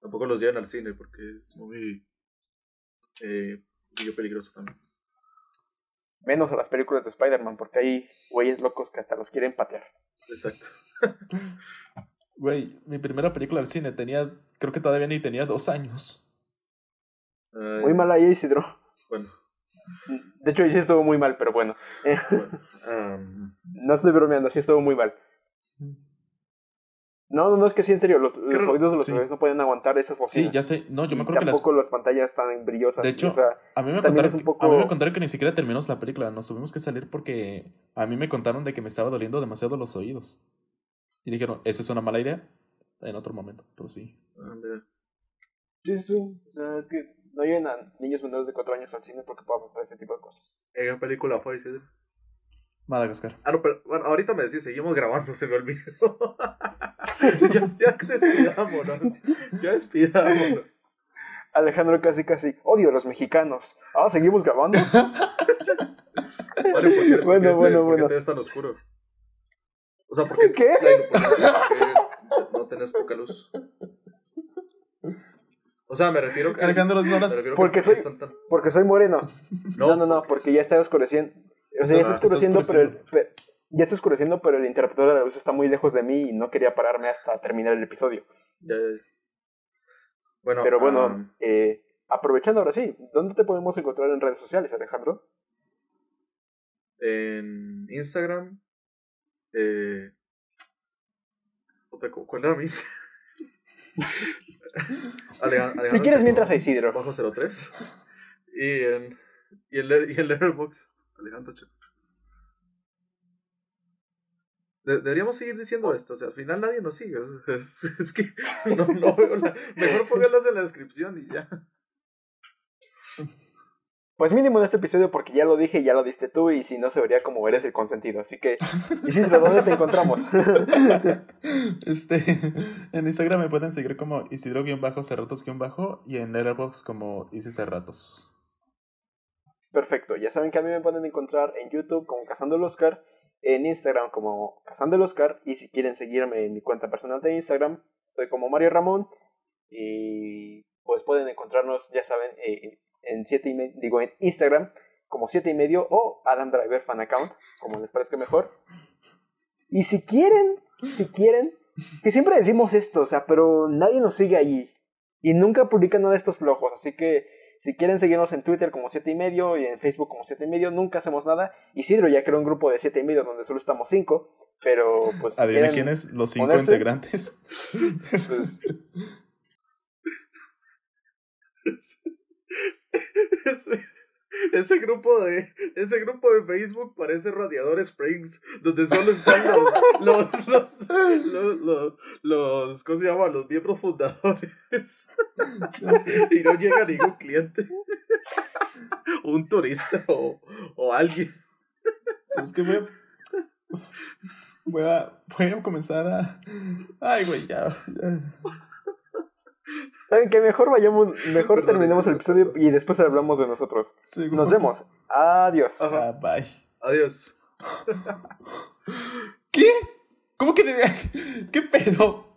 Tampoco los lleven al cine porque es muy eh, muy peligroso también. Menos a las películas de Spider-Man, porque hay güeyes locos que hasta los quieren patear. Exacto. Güey, mi primera película al cine tenía, creo que todavía ni tenía dos años. Ay, Muy mal ahí, Isidro. Bueno, De hecho, ahí sí estuvo muy mal, pero bueno. No estoy bromeando, sí estuvo muy mal. No, no, no, es que sí, en serio, los, los Creo- oídos de los sí. bebés no pueden aguantar esas bocinas. Sí, ya sé. No, yo me Y acuerdo que las, tampoco las pantallas están brillosas. De hecho, o sea, A mí, me contaron, es un que- poco- a mí me contaron que ni siquiera terminamos la película. Nos tuvimos que salir porque a mí me contaron de que me estaba doliendo demasiado los oídos. Y dijeron, esa es una mala idea. En otro momento, pero sí. sí, sí, o sea, es que no lleven a niños menores de 4 años al cine porque pueden pasar ese tipo de cosas. ¿En qué película fue, Isidro? Madagascar. Ah, no, pero bueno, ahorita me decís, seguimos grabando, se me olvidó. ya, ya despidámonos. Ya despidámonos. Alejandro casi casi, odio a los mexicanos. Ah, ¿seguimos grabando? Vale, ¿por qué, por Bueno, qué- bueno, por qué bueno. te ves tan oscuro? O sea, ¿por qué? ¿Qué? Claro, ¿por qué- por qué no tenés poca luz? O sea, me refiero que... Alejandro, son me las- refiero que Porque ¿por qué soy- están tan- Porque soy moreno. No, no, no, porque ya está oscureciendo. O sea, ya está está oscureciendo, pero, el- ya está oscureciendo, pero el interruptor de la luz está muy lejos de mí y no quería pararme hasta terminar el episodio. Ya, ya, ya. Bueno, Pero bueno, eh, aprovechando ahora sí, ¿dónde te podemos encontrar en redes sociales, Alejandro? en Instagram... Eh, puta, ¿cu- ¿Cuál era mi Instagram? Aleja- Si Alejandro quieres, mientras a Isidro. bajo 03 y en y en, y en Letterboxd Alejandro Che. De- deberíamos seguir diciendo esto, o sea, al final nadie nos sigue, es, es- es que no, no veo la- mejor pónganlos en la descripción y ya. Pues mínimo en este episodio porque ya lo dije y ya lo diste tú y si no se vería como eres el consentido. Así que, Isidro, ¿dónde te encontramos? Este, en Instagram me pueden seguir como Isidro-Cerratos- y en Letterboxd como Isi Cerratos. Perfecto, ya saben que a mí me pueden encontrar en YouTube como Cazando el Oscar, en Instagram como Cazando el Oscar y si quieren seguirme en mi cuenta personal de Instagram, estoy como Mario Ramón y pues pueden encontrarnos, ya saben, eh, en siete y me- digo en Instagram como 7 y medio o Adam Driver Fan Account, como les parezca mejor. Y si quieren, si quieren, que siempre decimos esto, o sea, pero nadie nos sigue allí y nunca publican nada de estos flojos, así que si quieren seguirnos en Twitter como 7 y medio y en Facebook como 7 y medio, nunca hacemos nada. Isidro ya creó un grupo de 7 y medio donde solo estamos 5, pero pues si quieren, quiénes, los cinco ponerse. integrantes. pues, Ese, grupo de ese grupo de Facebook parece Radiador Springs, donde solo están los los los, los, los, los- ¿cómo se llama? los miembros fundadores. y no llega ningún cliente. Un turista o, o alguien. ¿Sabes qué? Voy a, voy a, voy a comenzar a... Ay, güey, ya. ya. Saben que mejor vayamos, mejor terminemos el episodio y después hablamos de nosotros. Sí, Nos vemos. Adiós. Ajá. Ah, bye. Adiós. ¿Qué? ¿Cómo que... ¿Qué pedo?